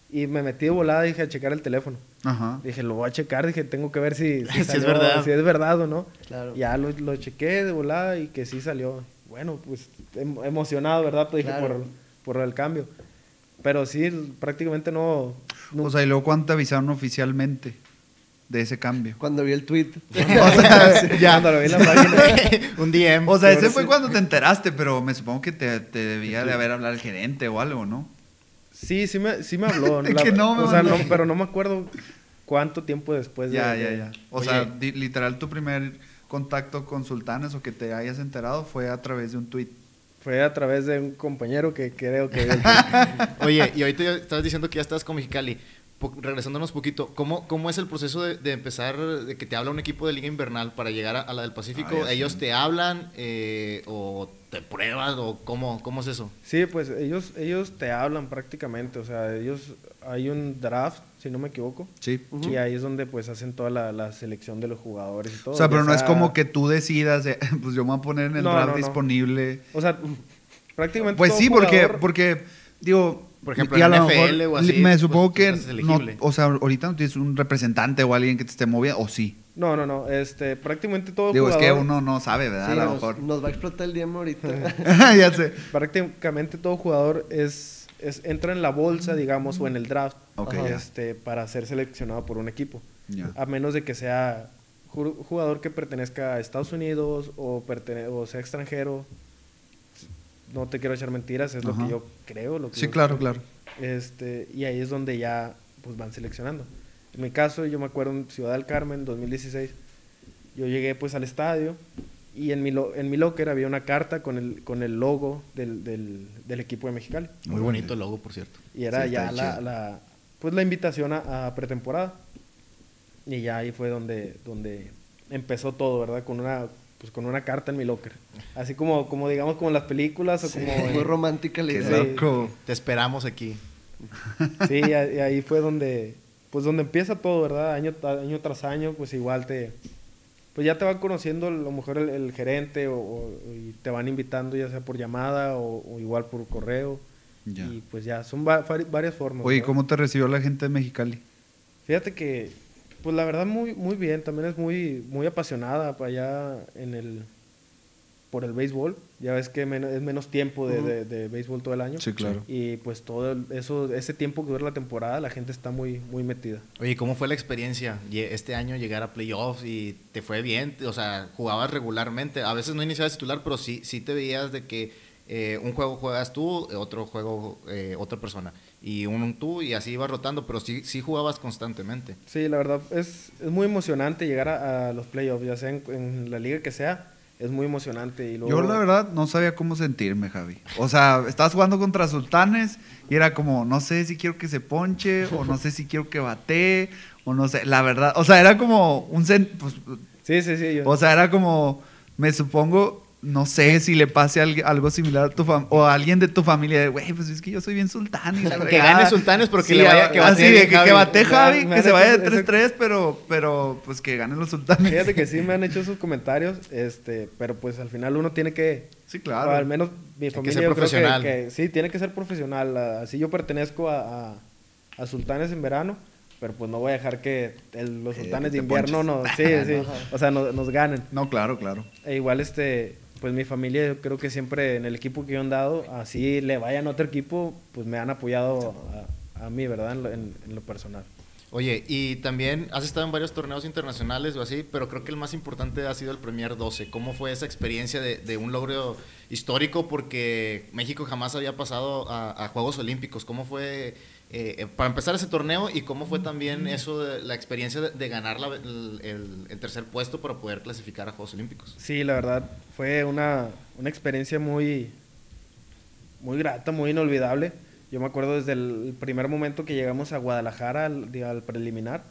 y me metí de volada, dije, a checar el teléfono. Ajá. Dije, lo voy a checar, dije, tengo que ver si, Si es verdad. si es verdad o no. Claro. Ya lo, lo chequé de volada y que sí salió. Bueno, pues em- emocionado, ¿verdad? Pues dije, Claro. por, por el cambio. Pero sí, prácticamente no... no O sea, y luego cuándo te avisaron oficialmente de ese cambio. Cuando vi el tweet. O sea, ya. Cuando lo vi en la página. Un DM. O sea, ese fue sí. cuando te enteraste, pero me supongo que te, te debía de haber hablado el gerente o algo, ¿no? Sí, sí me, sí me habló. Es que no me o sea, no, pero no me acuerdo cuánto tiempo después de... Ya, de- ya, ya. O Oye. sea, literal, tu primer contacto con Sultanes o que te hayas enterado fue a través de un tweet. Fue a través de un compañero que creo que... Oye, y ahorita ya estabas diciendo que ya estás con Mexicali. Po- regresándonos poquito, ¿cómo, ¿cómo es el proceso de, de empezar, de que te habla un equipo de Liga Invernal para llegar a, a la del Pacífico? Ah. ¿Ellos te hablan eh, o te pruebas o cómo, cómo es eso? sí, pues ellos, ellos te hablan prácticamente. O sea, ellos... Hay un draft, si no me equivoco. Sí. Y ahí es donde pues hacen toda la, la selección de los jugadores y todo. O sea, pero no es como que tú decidas, de, pues yo me voy a poner en el No, draft no, no. disponible. O sea, prácticamente Pues todo sí, porque, jugador- porque digo, Por ejemplo, y a en lo NFL mejor o así, me pues, supongo que no, o sea, ahorita no tienes un representante o alguien que te esté moviendo, o sí. No, no, no. Este, prácticamente todo Digo, es que uno no sabe, ¿verdad? Sí, a lo nos- mejor. Nos va a explotar el DM ahorita. ya sé. prácticamente todo jugador es, es entra en la bolsa, digamos, o en el draft Ok, Ajá. ya. este, para ser seleccionado por un equipo. A menos de que sea ju- jugador que pertenezca a Estados Unidos o, pertene- o sea extranjero. No te quiero echar mentiras, es lo que yo creo. Lo que Sí, yo- claro, claro. Este, y ahí es donde ya pues, van seleccionando. En mi caso, yo me acuerdo en Ciudad del Carmen, 2016, yo llegué pues al estadio y en mi, lo- en mi locker había una carta con el, con el logo del, del, del equipo de Mexicali. Muy bonito el logo, por cierto. Y era Sí, ya la, pues, la invitación a, a pretemporada. Y ya ahí fue donde, donde empezó todo, ¿verdad? Con una, pues con una carta en mi locker. Así como, como digamos, como en las películas o como... Muy romántica la idea. Te esperamos aquí. Sí, y ahí fue donde, pues donde empieza todo, ¿verdad? Año, año tras año, pues igual te, pues ya te van conociendo a lo mejor el, gerente o, y te van invitando ya sea por llamada o, igual por correo. Y pues ya, son varias formas. Oye, ¿cómo te recibió la gente de Mexicali? Fíjate que, pues la verdad muy, muy bien, también es muy, muy apasionada para allá en el, por el béisbol. Ya ves que es menos tiempo de, de, béisbol todo el año. Sí, claro. Y pues todo eso, ese tiempo que dura la temporada, la gente está muy, muy metida. Oye, ¿cómo fue la experiencia este año llegar a playoffs y te fue bien? O sea, jugabas regularmente. A veces no iniciabas titular, pero sí, sí te veías de que eh, un juego juegas tú, otro juego eh, otra persona. Y un tú y así ibas rotando, pero sí, sí jugabas constantemente. Sí, la verdad es, es muy emocionante llegar a, los playoffs, ya sea en la liga que sea es muy emocionante. Y Yo la verdad no sabía cómo sentirme, Javi. O sea, estabas jugando contra Sultanes y era como, no sé si quiero que se ponche o no sé si quiero que bate o no sé, la verdad. O sea, era como un... Pues, sí, sí, sí. O sea, era como, me supongo, no sé si le pase algo similar a tu o a alguien de tu familia de, güey, pues es que yo soy bien sultán. Y que gane sultanes porque le vaya, que bate, de, que, bate Javi, que se vaya de 3-3, pero, pero pues que ganen los sultanes. Fíjate que sí me han hecho esos comentarios, este, pero pues al final uno tiene que... Sí, claro. al menos mi familia que ser profesional. que, sí, tiene que ser profesional. Así yo pertenezco a, a, sultanes en verano pero pues no voy a dejar que los eh, sultanes de invierno no, sí, sí, o sea, nos ganen. No, claro, claro. E igual este pues mi familia, yo creo que siempre en el equipo que yo he dado, así le vayan a otro equipo, pues me han apoyado a, mí, ¿verdad? En lo, personal. Oye, y también has estado en varios torneos internacionales o así, pero creo que el más importante ha sido el Premier 12. ¿Cómo fue esa experiencia de, un logro histórico? Porque México jamás había pasado a, a Juegos Olímpicos. ¿Cómo fue eh, eh, para empezar ese torneo y cómo fue también eso de la experiencia de, ganar el, tercer puesto para poder clasificar a Juegos Olímpicos. Sí, la verdad fue una, una experiencia muy, muy grata, muy inolvidable. Yo me acuerdo desde el primer momento que llegamos a Guadalajara al, preliminar.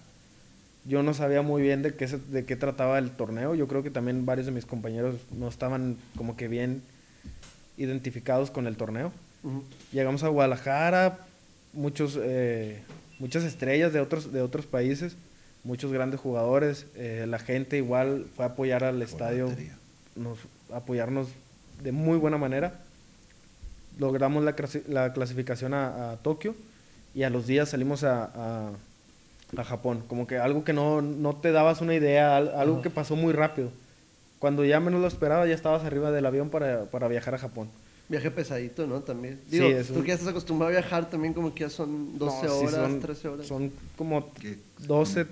Yo no sabía muy bien de qué, de qué trataba el torneo. Yo creo que también varios de mis compañeros no estaban como que bien identificados con el torneo. Llegamos a Guadalajara, muchos, eh, muchas estrellas de otros, de otros países, muchos grandes jugadores. Eh, la gente igual fue a apoyar al estadio, nos, apoyarnos de muy buena manera. Logramos la, la clasificación a, Tokio y a los días salimos a, a, Japón. Como que algo que no, no te dabas una idea, algo que pasó muy rápido. Cuando ya menos lo esperaba, ya estabas arriba del avión para, para viajar a Japón. Viaje pesadito, ¿no? También. Digo, sí, tú que ya estás acostumbrado a viajar también como que ya son 12 horas, 13 horas. Son como 12,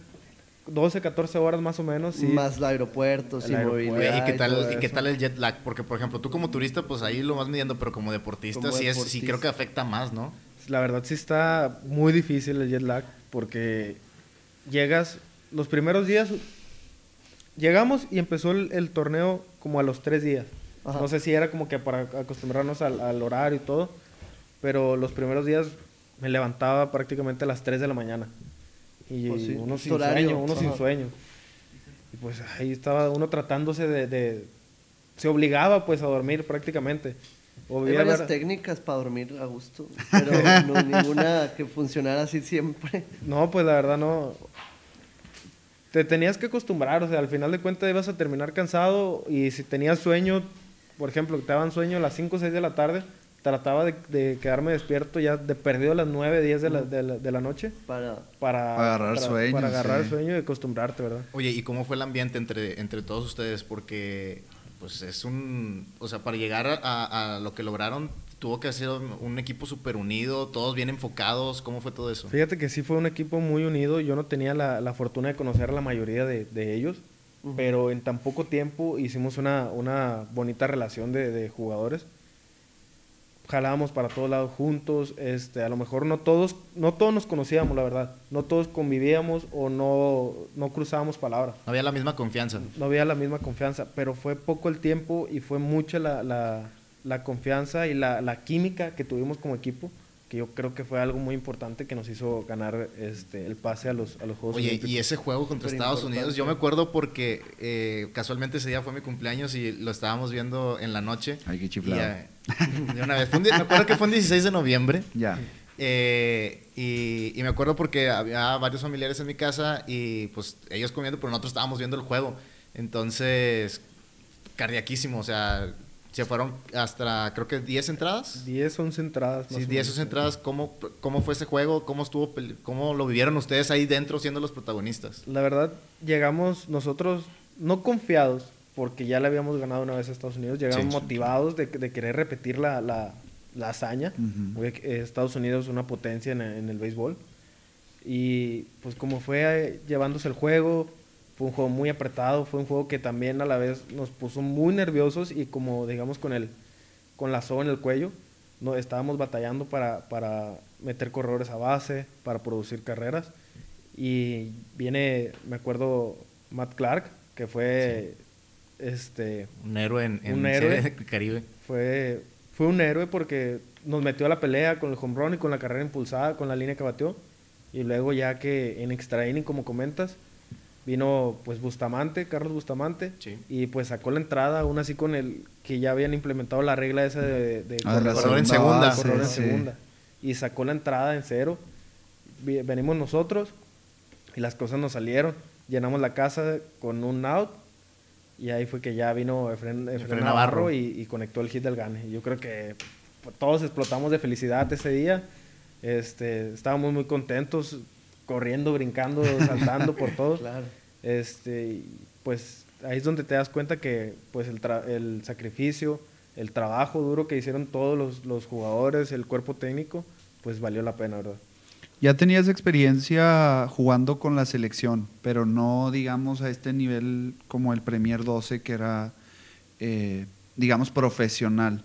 12, 14 horas más o menos. Sí. Más el aeropuerto, sí, movilidad. ¿Y qué, tal, ¿Y qué tal el jet lag? Porque, por ejemplo, tú como turista, pues ahí lo vas midiendo, pero como deportista, sí, Es, sí creo que afecta más, ¿no? La verdad sí está muy difícil el jet lag porque llegas, los primeros días, llegamos y empezó el torneo como a los tres días. No sé si era como que para acostumbrarnos al, horario y todo, pero los primeros días me levantaba prácticamente a las 3 de la mañana. Y pues uno sin sueño, uno sin sueño. Y pues ahí estaba uno tratándose de, Se obligaba pues a dormir prácticamente. Hay varias técnicas para dormir a gusto, pero no, ninguna que funcionara así siempre. No, pues la verdad no. Te tenías que acostumbrar, o sea, al final de cuentas ibas a terminar cansado y si tenías sueño, por ejemplo, te daban sueño a las 5 o 6 de la tarde, trataba de, quedarme despierto ya de perdido a las 9, 10 de la, de la, noche. Para, para, agarrar sueño. Para agarrar sueño y acostumbrarte, ¿verdad? Oye, ¿y cómo fue el ambiente entre, entre todos ustedes? Porque, pues es un. O sea, para llegar a, a lo que lograron, tuvo que ser un equipo súper unido, todos bien enfocados. ¿Cómo fue todo eso? Fíjate que sí fue un equipo muy unido. Yo no tenía la, la fortuna de conocer a la mayoría de, de ellos pero en tan poco tiempo hicimos una, una bonita relación de, de, jugadores. Jalábamos para todos lados juntos, este, a lo mejor no todos, no todos nos conocíamos, la verdad, no todos convivíamos o no, no cruzábamos palabras. No había la misma confianza. No había la misma confianza, pero fue poco el tiempo y fue mucha la, la, la confianza y la, la, química que tuvimos como equipo que yo creo que fue algo muy importante que nos hizo ganar este, el pase a los, a los Juegos Oye, y ese juego contra Estados Unidos, yo me acuerdo porque eh, casualmente ese día fue mi cumpleaños y lo estábamos viendo en la noche. Ay, qué chiflado. Y, de una vez, me acuerdo que fue el 16 de noviembre. Ya. Eh, y, y, me acuerdo porque había varios familiares en mi casa y pues ellos comiendo, pero nosotros estábamos viendo el juego. Entonces, cardiaquísimo, o sea, se fueron hasta, creo que 10 entradas. 10, 11 entradas. Sí, 10, 11 entradas. ¿Cómo, ¿Cómo fue ese juego? ¿Cómo, estuvo, ¿Cómo lo vivieron ustedes ahí dentro siendo los protagonistas? La verdad, llegamos nosotros no confiados, porque ya le habíamos ganado una vez a Estados Unidos, llegamos motivados de, de, querer repetir la, la, la hazaña. Estados Unidos es una potencia en, en el béisbol. Y pues como fue eh, llevándose el juego, fue un juego muy apretado, fue un juego que también a la vez nos puso muy nerviosos y como digamos con el con la soga en el cuello, no estábamos batallando para, para meter corredores a base, para producir carreras. Y viene, me acuerdo Matt Clark, que fue este un héroe en, un héroe, Caribe. Fue fue un héroe porque nos metió a la pelea con el home run y con la carrera impulsada, con la línea que bateó y luego ya que en extra inning como comentas, vino pues Bustamante, Carlos Bustamante, y pues sacó la entrada, aún así con el que ya habían implementado la regla esa de, de ah, corredor, en segunda. en segunda. Y sacó la entrada en cero. Venimos nosotros y las cosas nos salieron. Llenamos la casa con un out y ahí fue que ya vino Efren, Navarro, y, conectó el hit del Gane. Yo creo que todos explotamos de felicidad ese día. Este, estábamos muy contentos corriendo, brincando, saltando por todo. Claro. Este, pues ahí es donde te das cuenta que pues el, el sacrificio, el trabajo duro que hicieron todos los, los, jugadores, el cuerpo técnico, pues valió la pena, ¿verdad? Ya tenías experiencia jugando con la selección, pero no, digamos, a este nivel como el Premier 12, que era, eh, digamos, profesional.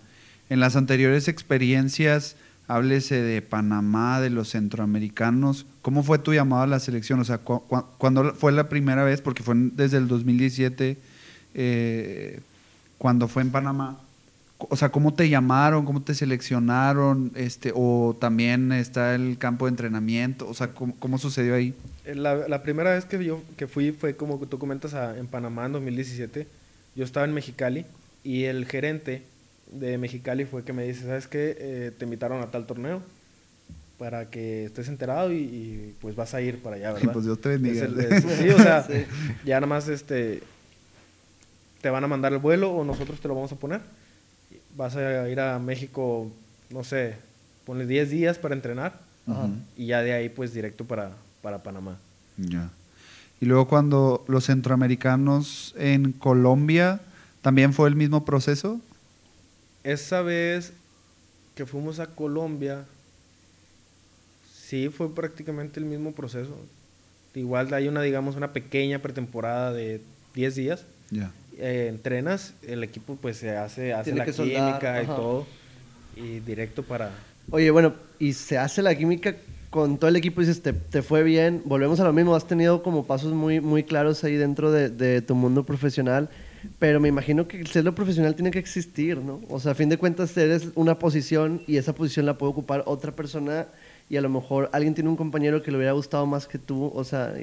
En las anteriores experiencias, háblese de Panamá, de los centroamericanos. ¿Cómo fue tu llamado a la selección? O sea, ¿cuándo fue la primera vez? Porque fue desde el 2017, eh, cuando fue en Panamá. O sea, ¿cómo te llamaron? ¿Cómo te seleccionaron? Este, o también está el campo de entrenamiento. O sea, ¿cómo, sucedió ahí? Eh, la, primera vez que yo que fui fue, como tú comentas, en Panamá en 2017. Yo estaba en Mexicali y el gerente de Mexicali fue que me dice, ¿sabes qué? Eh, te invitaron a tal torneo para que estés enterado y, pues vas a ir para allá, ¿verdad? pues Dios te bendiga. sí, o sea, ya nada más este, te van a mandar el vuelo o nosotros te lo vamos a poner. Vas a ir a México, no sé, ponle 10 días para entrenar y ya de ahí pues directo para, para Panamá. Ya. Y luego cuando los centroamericanos en Colombia, ¿también fue el mismo proceso? Esa vez que fuimos a Colombia, sí fue prácticamente el mismo proceso. Igual hay una, digamos, una pequeña pretemporada de 10 días. Ya. Eh, entrenas, el equipo pues se hace, hace la química y todo. Y directo para... Oye, bueno, y se hace la química con todo el equipo y dices, te, te, fue bien. Volvemos a lo mismo, has tenido como pasos muy, muy claros ahí dentro de, de tu mundo profesional. Pero me imagino que el celo profesional tiene que existir, ¿no? O sea, a fin de cuentas eres una posición y esa posición la puede ocupar otra persona y a lo mejor alguien tiene un compañero que le hubiera gustado más que tú. O sea,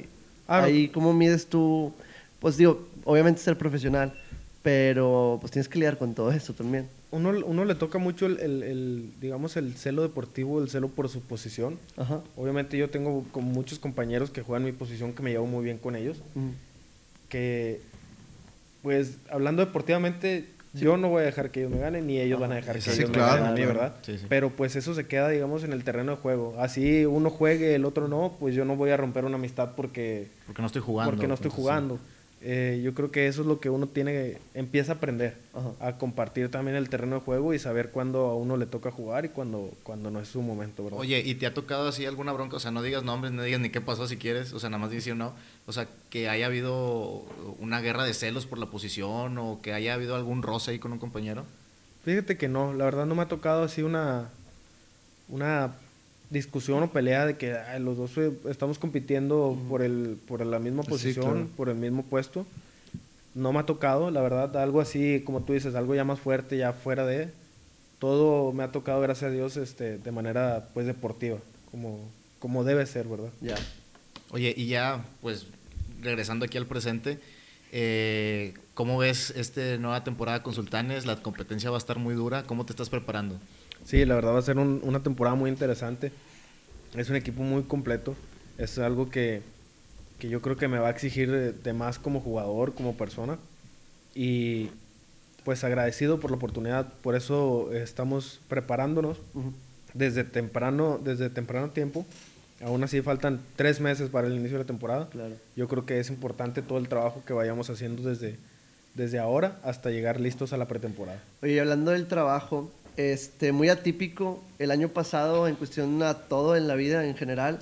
ah, ahí cómo mides tú, pues digo, obviamente ser profesional, pero pues tienes que lidiar con todo eso también. Uno, uno le toca mucho el, el, digamos, el celo deportivo, el celo por su posición. Ajá. Obviamente yo tengo con muchos compañeros que juegan mi posición que me llevo muy bien con ellos. Que pues hablando deportivamente, yo no voy a dejar que ellos me ganen, ni ellos van a dejar que ellos me ganen a mí, ¿verdad? Pero pues eso se queda, digamos, en el terreno de juego. Así uno juegue, el otro no, pues yo no voy a romper una amistad porque... Porque no estoy jugando. Porque no estoy jugando. Eh, yo creo que eso es lo que uno tiene, empieza a aprender, a compartir también el terreno de juego y saber cuándo a uno le toca jugar y cuándo, cuando no es su momento, ¿verdad? Oye, ¿y te ha tocado así alguna bronca? O sea, no digas nombres, no digas ni qué pasó si quieres, o sea, nada más decir no. O sea, que haya habido una guerra de celos por la posición o que haya habido algún roce ahí con un compañero. Fíjate que no, la verdad no me ha tocado así una, una discusión o pelea de que los dos eh, estamos compitiendo por, el, por la misma posición, por el mismo puesto. No me ha tocado, la verdad, algo así, como tú dices, algo ya más fuerte, ya fuera de... todo me ha tocado, gracias a Dios, este, de manera pues deportiva, como, como debe ser, ¿verdad? Ya. Oye, y ya, pues, regresando aquí al presente, eh, ¿cómo ves esta nueva temporada con Sultanes? La competencia va a estar muy dura. ¿Cómo te estás preparando? Sí, la verdad va a ser una temporada muy interesante. Es un equipo muy completo. Es algo que, que yo creo que me va a exigir de, más como jugador, como persona. Y pues agradecido por la oportunidad. Por eso estamos preparándonos desde, temprano, desde temprano tiempo Aún así faltan tres meses para el inicio de la temporada. Claro. Yo creo que es importante todo el trabajo que vayamos haciendo desde, desde ahora hasta llegar listos a la pretemporada. Oye, hablando del trabajo, este, muy atípico el año pasado en cuestión a todo en la vida en general,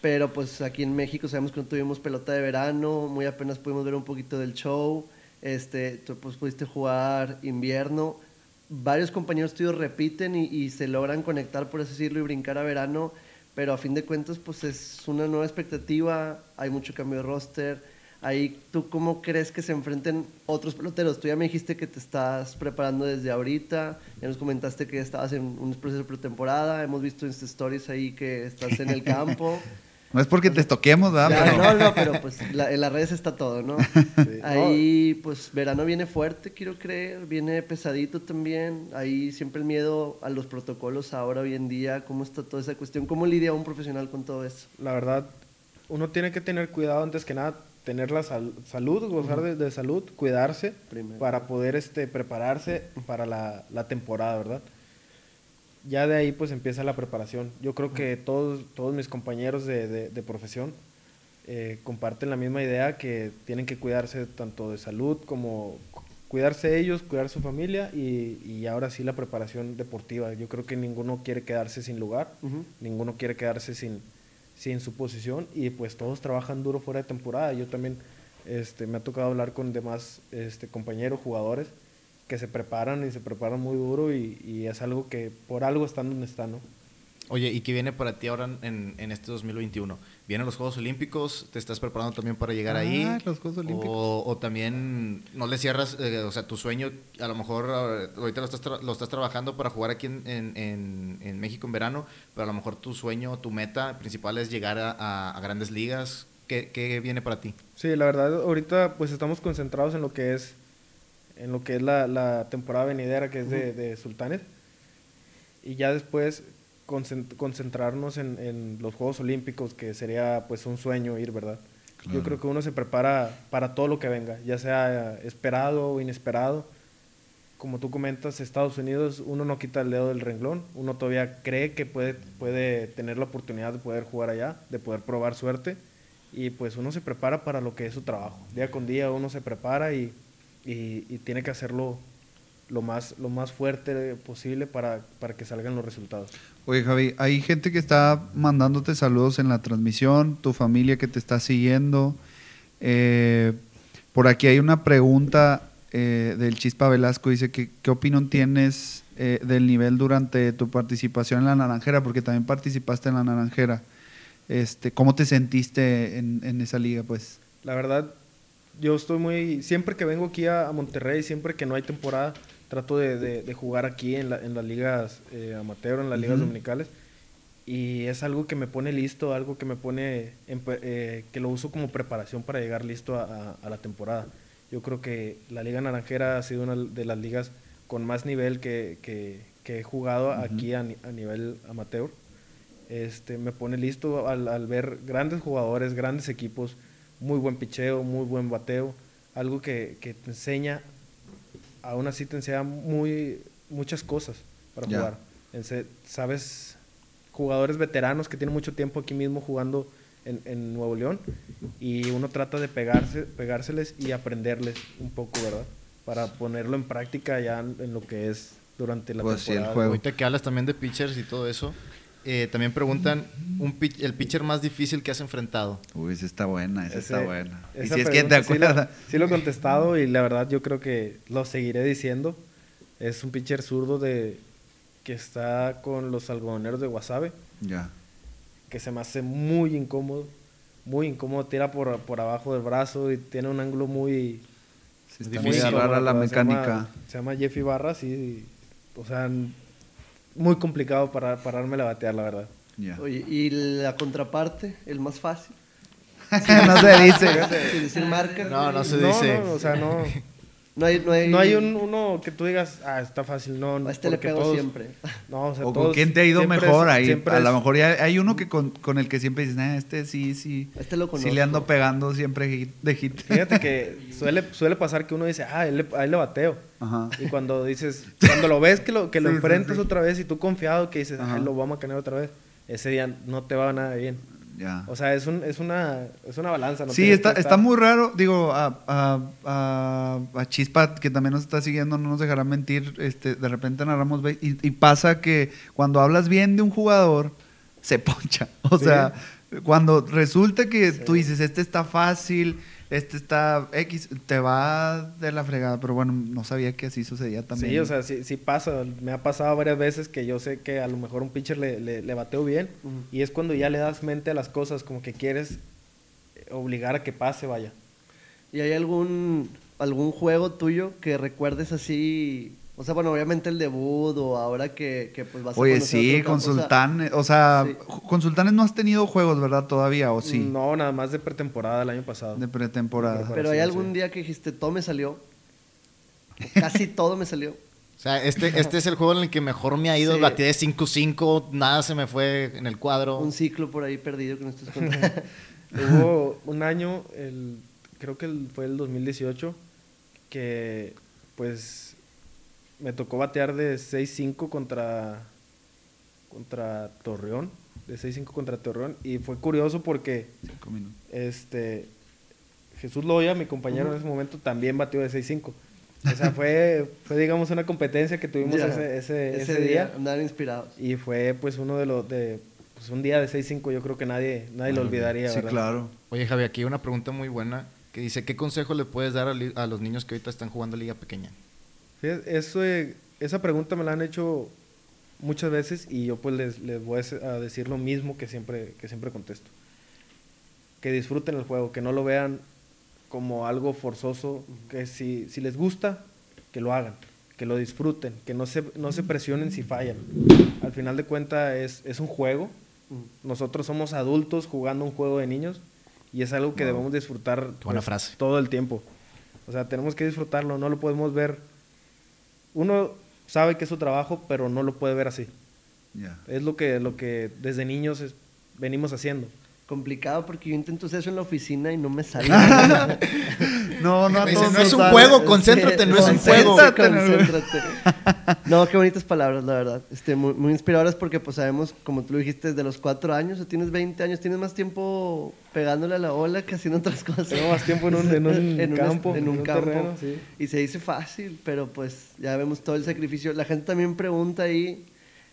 pero pues aquí en México sabemos que no tuvimos pelota de verano, muy apenas pudimos ver un poquito del show, este, tú pues pudiste jugar invierno, varios compañeros tuyos repiten y, y se logran conectar, por así decirlo, y brincar a verano pero a fin de cuentas pues es una nueva expectativa, hay mucho cambio de roster. Ahí, ¿tú cómo crees que se enfrenten otros peloteros? Tú ya me dijiste que te estás preparando desde ahorita, ya nos comentaste que estabas en un proceso de pretemporada, hemos visto en stories ahí que estás en el campo. No es porque te estoquemos, ¿verdad? No, no, pero pues en las redes está todo, ¿no? Ahí, pues verano viene fuerte, quiero creer, viene pesadito también. Ahí siempre el miedo a los protocolos ahora, hoy en día, ¿cómo está toda esa cuestión? ¿Cómo lidia un profesional con todo eso? La verdad, uno tiene que tener cuidado antes que nada, tener la salud, gozar de, salud, cuidarse para poder este, prepararse para la, la temporada, ¿verdad? ya de ahí pues empieza la preparación. Yo creo que todos, todos mis compañeros de, de, profesión eh, comparten la misma idea que tienen que cuidarse tanto de salud como cuidarse ellos, cuidar su familia y, y ahora sí la preparación deportiva. Yo creo que ninguno quiere quedarse sin lugar, ninguno quiere quedarse sin, sin su posición y pues todos trabajan duro fuera de temporada. Yo también este, me ha tocado hablar con demás este, compañeros, jugadores que se preparan y se preparan muy duro y, es algo que por algo están donde están, ¿no? Oye, ¿y qué viene para ti ahora en, en, este 2021? ¿Vienen los Juegos Olímpicos? ¿Te estás preparando también para llegar ahí? Ah, los Juegos Olímpicos. O, también no le cierras, eh, o sea, tu sueño, a lo mejor ahorita lo estás, lo estás trabajando para jugar aquí en, en, en, México en verano, pero a lo mejor tu sueño, tu meta principal es llegar a, a grandes ligas. ¿Qué, ¿Qué, viene para ti? Sí, la verdad, ahorita pues estamos concentrados en lo que es en lo que es la, la temporada venidera que es de, de, Sultanes. Y ya después concentrarnos en, en, los Juegos Olímpicos, que sería pues un sueño ir, ¿verdad? Yo creo que uno se prepara para todo lo que venga, ya sea esperado o inesperado. Como tú comentas, Estados Unidos, uno no quita el dedo del renglón, uno todavía cree que puede, puede tener la oportunidad de poder jugar allá, de poder probar suerte, y pues uno se prepara para lo que es su trabajo. Día con día uno se prepara y y, tiene que hacerlo lo más, lo más fuerte posible para, para que salgan los resultados. Oye, Javi, hay gente que está mandándote saludos en la transmisión, tu familia que te está siguiendo. Eh, por aquí hay una pregunta eh, del Chispa Velasco, dice que qué opinión tienes eh, del nivel durante tu participación en la Naranjera, porque también participaste en la Naranjera. Este, ¿Cómo te sentiste en, en esa liga? pues? La verdad, yo estoy muy, siempre que vengo aquí a, Monterrey, siempre que no hay temporada, trato de, jugar aquí en, en las ligas eh, amateur, en las ligas dominicales. Y es algo que me pone listo, algo que me pone, eh, que lo uso como preparación para llegar listo a, la temporada. Yo creo que la Liga Naranjera ha sido una de las ligas con más nivel que, he jugado aquí a, nivel amateur. Este, me pone listo al, al ver grandes jugadores, grandes equipos, muy buen picheo, muy buen bateo, algo que, que te enseña, aún así te enseña muy, muchas cosas para jugar. Sabes, jugadores veteranos que tienen mucho tiempo aquí mismo jugando en, en, Nuevo León y uno trata de pegarse, pegárseles y aprenderles un poco, ¿verdad? Para ponerlo en práctica ya en, lo que es durante la pues temporada. el juego. Ahorita que hablas también de pitchers y todo eso, eh, también preguntan un el pitcher más difícil que has enfrentado. Uy, esa está buena, esa está buena. Y si es que te acuerdas. Sí, lo, he contestado y la verdad yo creo que lo seguiré diciendo. Es un pitcher zurdo de que está con los algodoneros de Wasabe. Ya. Que se me hace muy incómodo. Muy incómodo. Tira por, por abajo del brazo y tiene un ángulo muy. Sí, está muy rara la mecánica. Se llama, Jeffy Barras y. O sea, muy complicado para pararme a batear, la verdad. Oye, ¿y la contraparte, el más fácil? no se dice. Sin decir marca. No, no se dice. No, o sea, no. No hay, no hay, no hay un, uno que tú digas, ah, está fácil, no. A este le pego siempre. No, o sea, o con quién te ha ido mejor ahí. a lo mejor ya hay uno que con, con el que siempre dices, ah, este sí, sí. Este lo conozco. Sí le ando pegando siempre de hit. Fíjate que suele, suele pasar que uno dice, ah, él, ahí le bateo. Ajá. Y cuando dices, cuando lo ves que lo, que lo enfrentas otra vez y tú confiado que dices, ah, lo vamos a canear otra vez, ese día no te va nada bien. O sea, es, un, es, una, es una balanza. sí, está, está muy raro. Digo, a, a, a, Chispa, que también nos está siguiendo, no nos dejará mentir. Este, de repente narramos y, y pasa que cuando hablas bien de un jugador, se poncha. O sea, cuando resulta que tú dices, este está fácil, este está X, te va de la fregada, pero bueno, no sabía que así sucedía también. Sí, o sea, sí, sí pasa, me ha pasado varias veces que yo sé que a lo mejor un pitcher le, le, bateo bien y es cuando ya le das mente a las cosas, como que quieres obligar a que pase, vaya. ¿Y hay algún, algún juego tuyo que recuerdes así o sea, bueno, obviamente el debut o ahora que, que pues vas Oye, sí, con Sultanes. O sea, con Sultanes no has tenido juegos, ¿verdad? Todavía, ¿o sí? No, nada más de pretemporada el año pasado. De pretemporada. Pero hay algún día que dijiste, todo me salió. Casi todo me salió. O sea, este, este es el juego en el que mejor me ha ido. Batí de 5-5, nada se me fue en el cuadro. Un ciclo por ahí perdido que no estás Hubo un año, el, creo que fue el 2018, que pues me tocó batear de 6-5 contra, contra Torreón. De 6-5 contra Torreón. Y fue curioso porque este Jesús Loya, mi compañero en ese momento, también batió de 6-5. O sea, fue, fue, digamos, una competencia que tuvimos ese, ese, ese, día. Andar inspirados. Y fue, pues, uno de los, de, pues, un día de 6-5 yo creo que nadie, nadie lo olvidaría, Sí, claro. Oye, Javi, aquí hay una pregunta muy buena que dice, ¿qué consejo le puedes dar a, a los niños que ahorita están jugando Liga Pequeña? Eso, esa pregunta me la han hecho muchas veces y yo pues les, les, voy a decir lo mismo que siempre, que siempre contesto. Que disfruten el juego, que no lo vean como algo forzoso, que si, si les gusta, que lo hagan, que lo disfruten, que no se, no se presionen si fallan. Al final de cuentas es, es un juego, nosotros somos adultos jugando un juego de niños y es algo que debemos disfrutar Buena pues, todo el tiempo. O sea, tenemos que disfrutarlo, no lo podemos ver uno sabe que es su trabajo, pero no lo puede ver así. Es lo que, lo que desde niños venimos haciendo. Complicado porque yo intento hacer eso en la oficina y no me sale. no, no, no, es un juego, concéntrate, no es un juego. Concéntrate. No, qué bonitas palabras, la verdad. Este, muy, muy inspiradoras porque pues sabemos, como tú lo dijiste, desde los cuatro años, o tienes 20 años, tienes más tiempo pegándole a la ola que haciendo otras cosas. Tengo más tiempo en un, en un campo. En un, campo. Y se dice fácil, pero pues ya vemos todo el sacrificio. La gente también pregunta ahí,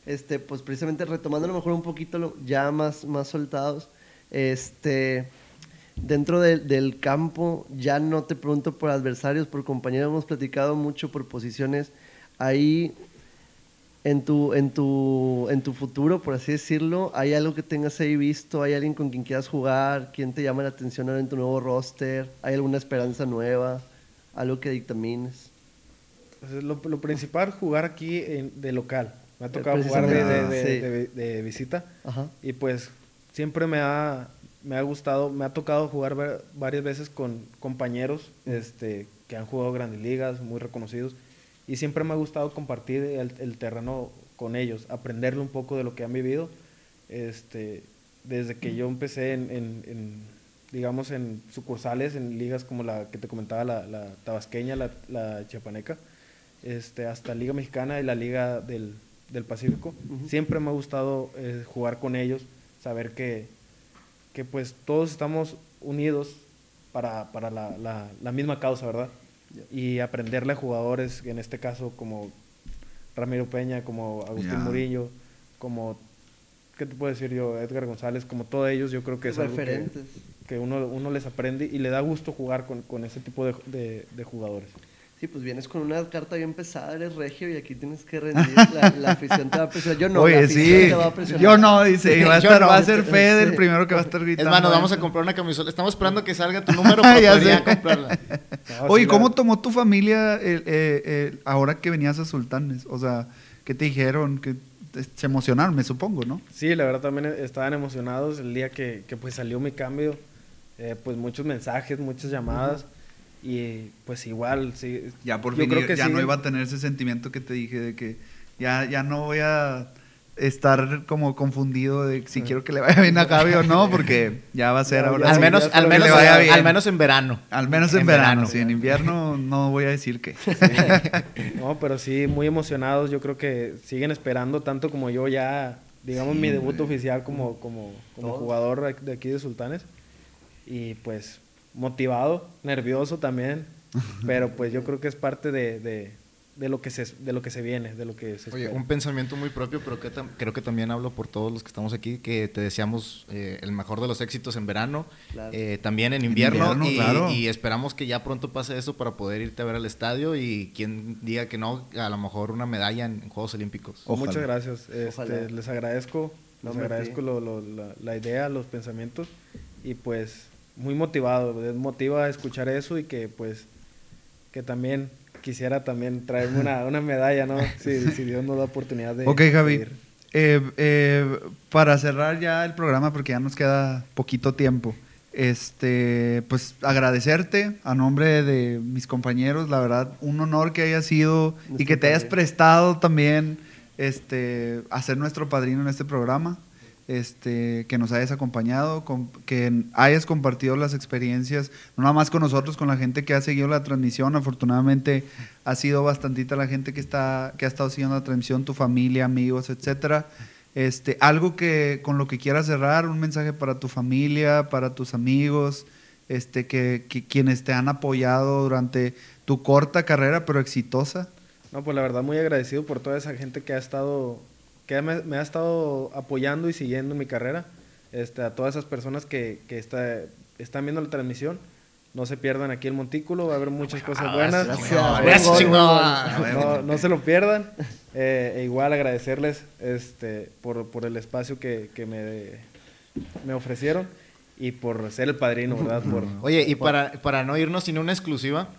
este, pues precisamente retomando a lo mejor un poquito ya más, más soltados, este, dentro del campo, ya no te pregunto por adversarios, por compañeros, hemos platicado mucho por posiciones. Ahí, en tu, en, tu, en tu futuro, por así decirlo, ¿hay algo que tengas ahí visto? ¿Hay alguien con quien quieras jugar? ¿Quién te llama la atención ahora en tu nuevo roster? ¿Hay alguna esperanza nueva? ¿Algo que dictamines? Pues lo, lo, principal, jugar aquí de local. Me ha tocado jugar de, de, visita. Y pues siempre me ha, me ha gustado, me ha tocado jugar varias veces con compañeros este, que han jugado grandes ligas, muy reconocidos, y siempre me ha gustado compartir el, terreno con ellos, aprenderle un poco de lo que han vivido. Este, desde que yo empecé en, digamos, en sucursales, en ligas como la que te comentaba, la, tabasqueña, la, la chiapaneca, este, hasta Liga Mexicana y la Liga del, Pacífico. Siempre me ha gustado eh, jugar con ellos saber que, que pues todos estamos unidos para, para la, la, misma causa, ¿verdad? Y aprenderle a jugadores, en este caso como Ramiro Peña, como Agustín Murillo, como, ¿qué te puedo decir yo? Edgar González, como todos ellos, yo creo que es Referentes. algo que, uno, uno les aprende y le da gusto jugar con, con ese tipo de, de, de jugadores. Sí, pues vienes con una carta bien pesada, eres regio y aquí tienes que rendir. La, afición te va a presionar. Yo no, Oye, sí. Yo no, dice. va a, estar, va a ser Fede el primero que va a estar gritando. Es más, vamos a comprar una camisola. Estamos esperando que salga tu número para ya comprarla. Oye, ¿cómo tomó tu familia eh, eh, ahora que venías a Sultanes? O sea, ¿qué te dijeron? ¿Qué, se emocionaron, me supongo, ¿no? Sí, la verdad también estaban emocionados el día que, que pues salió mi cambio, eh, pues muchos mensajes, muchas llamadas. Y pues igual, sí. Ya por fin, ya no iba a tener ese sentimiento que te dije de que ya, ya no voy a estar como confundido de si quiero que le vaya bien a Gaby o no, porque ya va a ser ahora. Al menos, al menos, al menos en verano. Al menos en, verano, sí. En invierno no voy a decir que. No, pero sí, muy emocionados. Yo creo que siguen esperando tanto como yo ya, digamos, mi debut oficial como, como, como jugador de aquí de Sultanes. Y pues motivado, nervioso también. pero pues yo creo que es parte de de lo que se, de lo que se viene, de lo que se Oye, un pensamiento muy propio, pero que creo que también hablo por todos los que estamos aquí, que te deseamos eh, el mejor de los éxitos en verano, eh, también en invierno, y, esperamos que ya pronto pase eso para poder irte a ver al estadio y quien diga que no, a lo mejor una medalla en, Juegos Olímpicos. Muchas gracias, este, les agradezco, les agradezco la, idea, los pensamientos y pues muy motivado, motiva a escuchar eso y que pues que también quisiera también traerme una, una medalla, ¿no? Si, si, Dios nos da oportunidad de. Ok, Javi. Eh, eh, para cerrar ya el programa, porque ya nos queda poquito tiempo, este, pues agradecerte a nombre de mis compañeros, la verdad, un honor que haya sido y que te hayas prestado también este, a ser nuestro padrino en este programa este, que nos hayas acompañado, que hayas compartido las experiencias, no nada más con nosotros, con la gente que ha seguido la transmisión. Afortunadamente ha sido bastantita la gente que, está, que ha estado siguiendo la transmisión, tu familia, amigos, etcétera. Este, algo que con lo que quieras cerrar, un mensaje para tu familia, para tus amigos, este, que, que quienes te han apoyado durante tu corta carrera, pero exitosa. No, pues la verdad muy agradecido por toda esa gente que ha estado que me, ha estado apoyando y siguiendo mi carrera. Este, a todas esas personas que, que está, están viendo la transmisión. No se pierdan aquí el Montículo, va a haber muchas cosas ah, buenas. no, se lo pierdan. Eh, e igual agradecerles este, por, por el espacio que, que me, me ofrecieron y por ser el padrino, ¿verdad? Por, Oye, y para, para no irnos sin una exclusiva,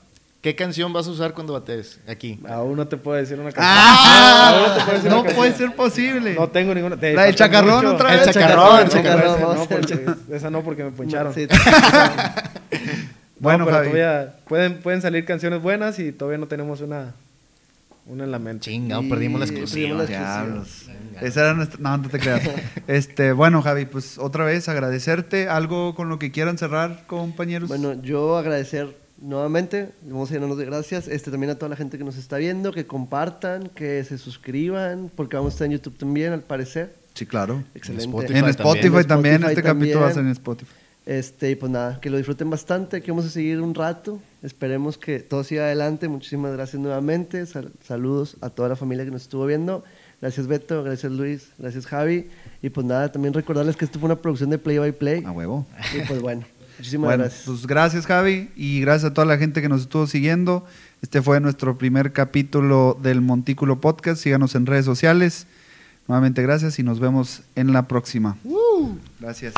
¿Qué canción vas a usar cuando bates aquí? Aún no te puedo decir una canción. ¡Ah! no, puede ser posible. No tengo ninguna. la del chacarrón otra vez. El chacarrón, el chacarrón. No, esa no porque me poncharon. bueno, pero todavía pueden, pueden salir canciones buenas y todavía no tenemos una, una en la mente. Chinga, perdimos la exclusiva. Diablos. Esa era nuestra... No, no te creas. este, bueno, Javi, pues otra vez agradecerte. ¿Algo con lo que quieran cerrar, compañeros? Bueno, yo agradecer nuevamente, vamos a llenarnos de gracias. Este, también a toda la gente que nos está viendo, que compartan, que se suscriban, porque vamos a estar en YouTube también, al parecer. Sí, claro. Excelente. En Spotify, también. este capítulo va a ser en Spotify. Este, y pues nada, que lo disfruten bastante, que vamos a seguir un rato. Esperemos que todo siga adelante. Muchísimas gracias nuevamente. saludos a toda la familia que nos estuvo viendo. Gracias Beto, gracias Luis, gracias Javi. Y pues nada, también recordarles que esto fue una producción de Play by Play. A huevo. Y pues bueno. Muchísimas gracias. Pues gracias, Javi, y gracias a toda la gente que nos estuvo siguiendo. Este fue nuestro primer capítulo del Montículo Podcast. Síganos en redes sociales. Nuevamente gracias y nos vemos en la próxima. Gracias.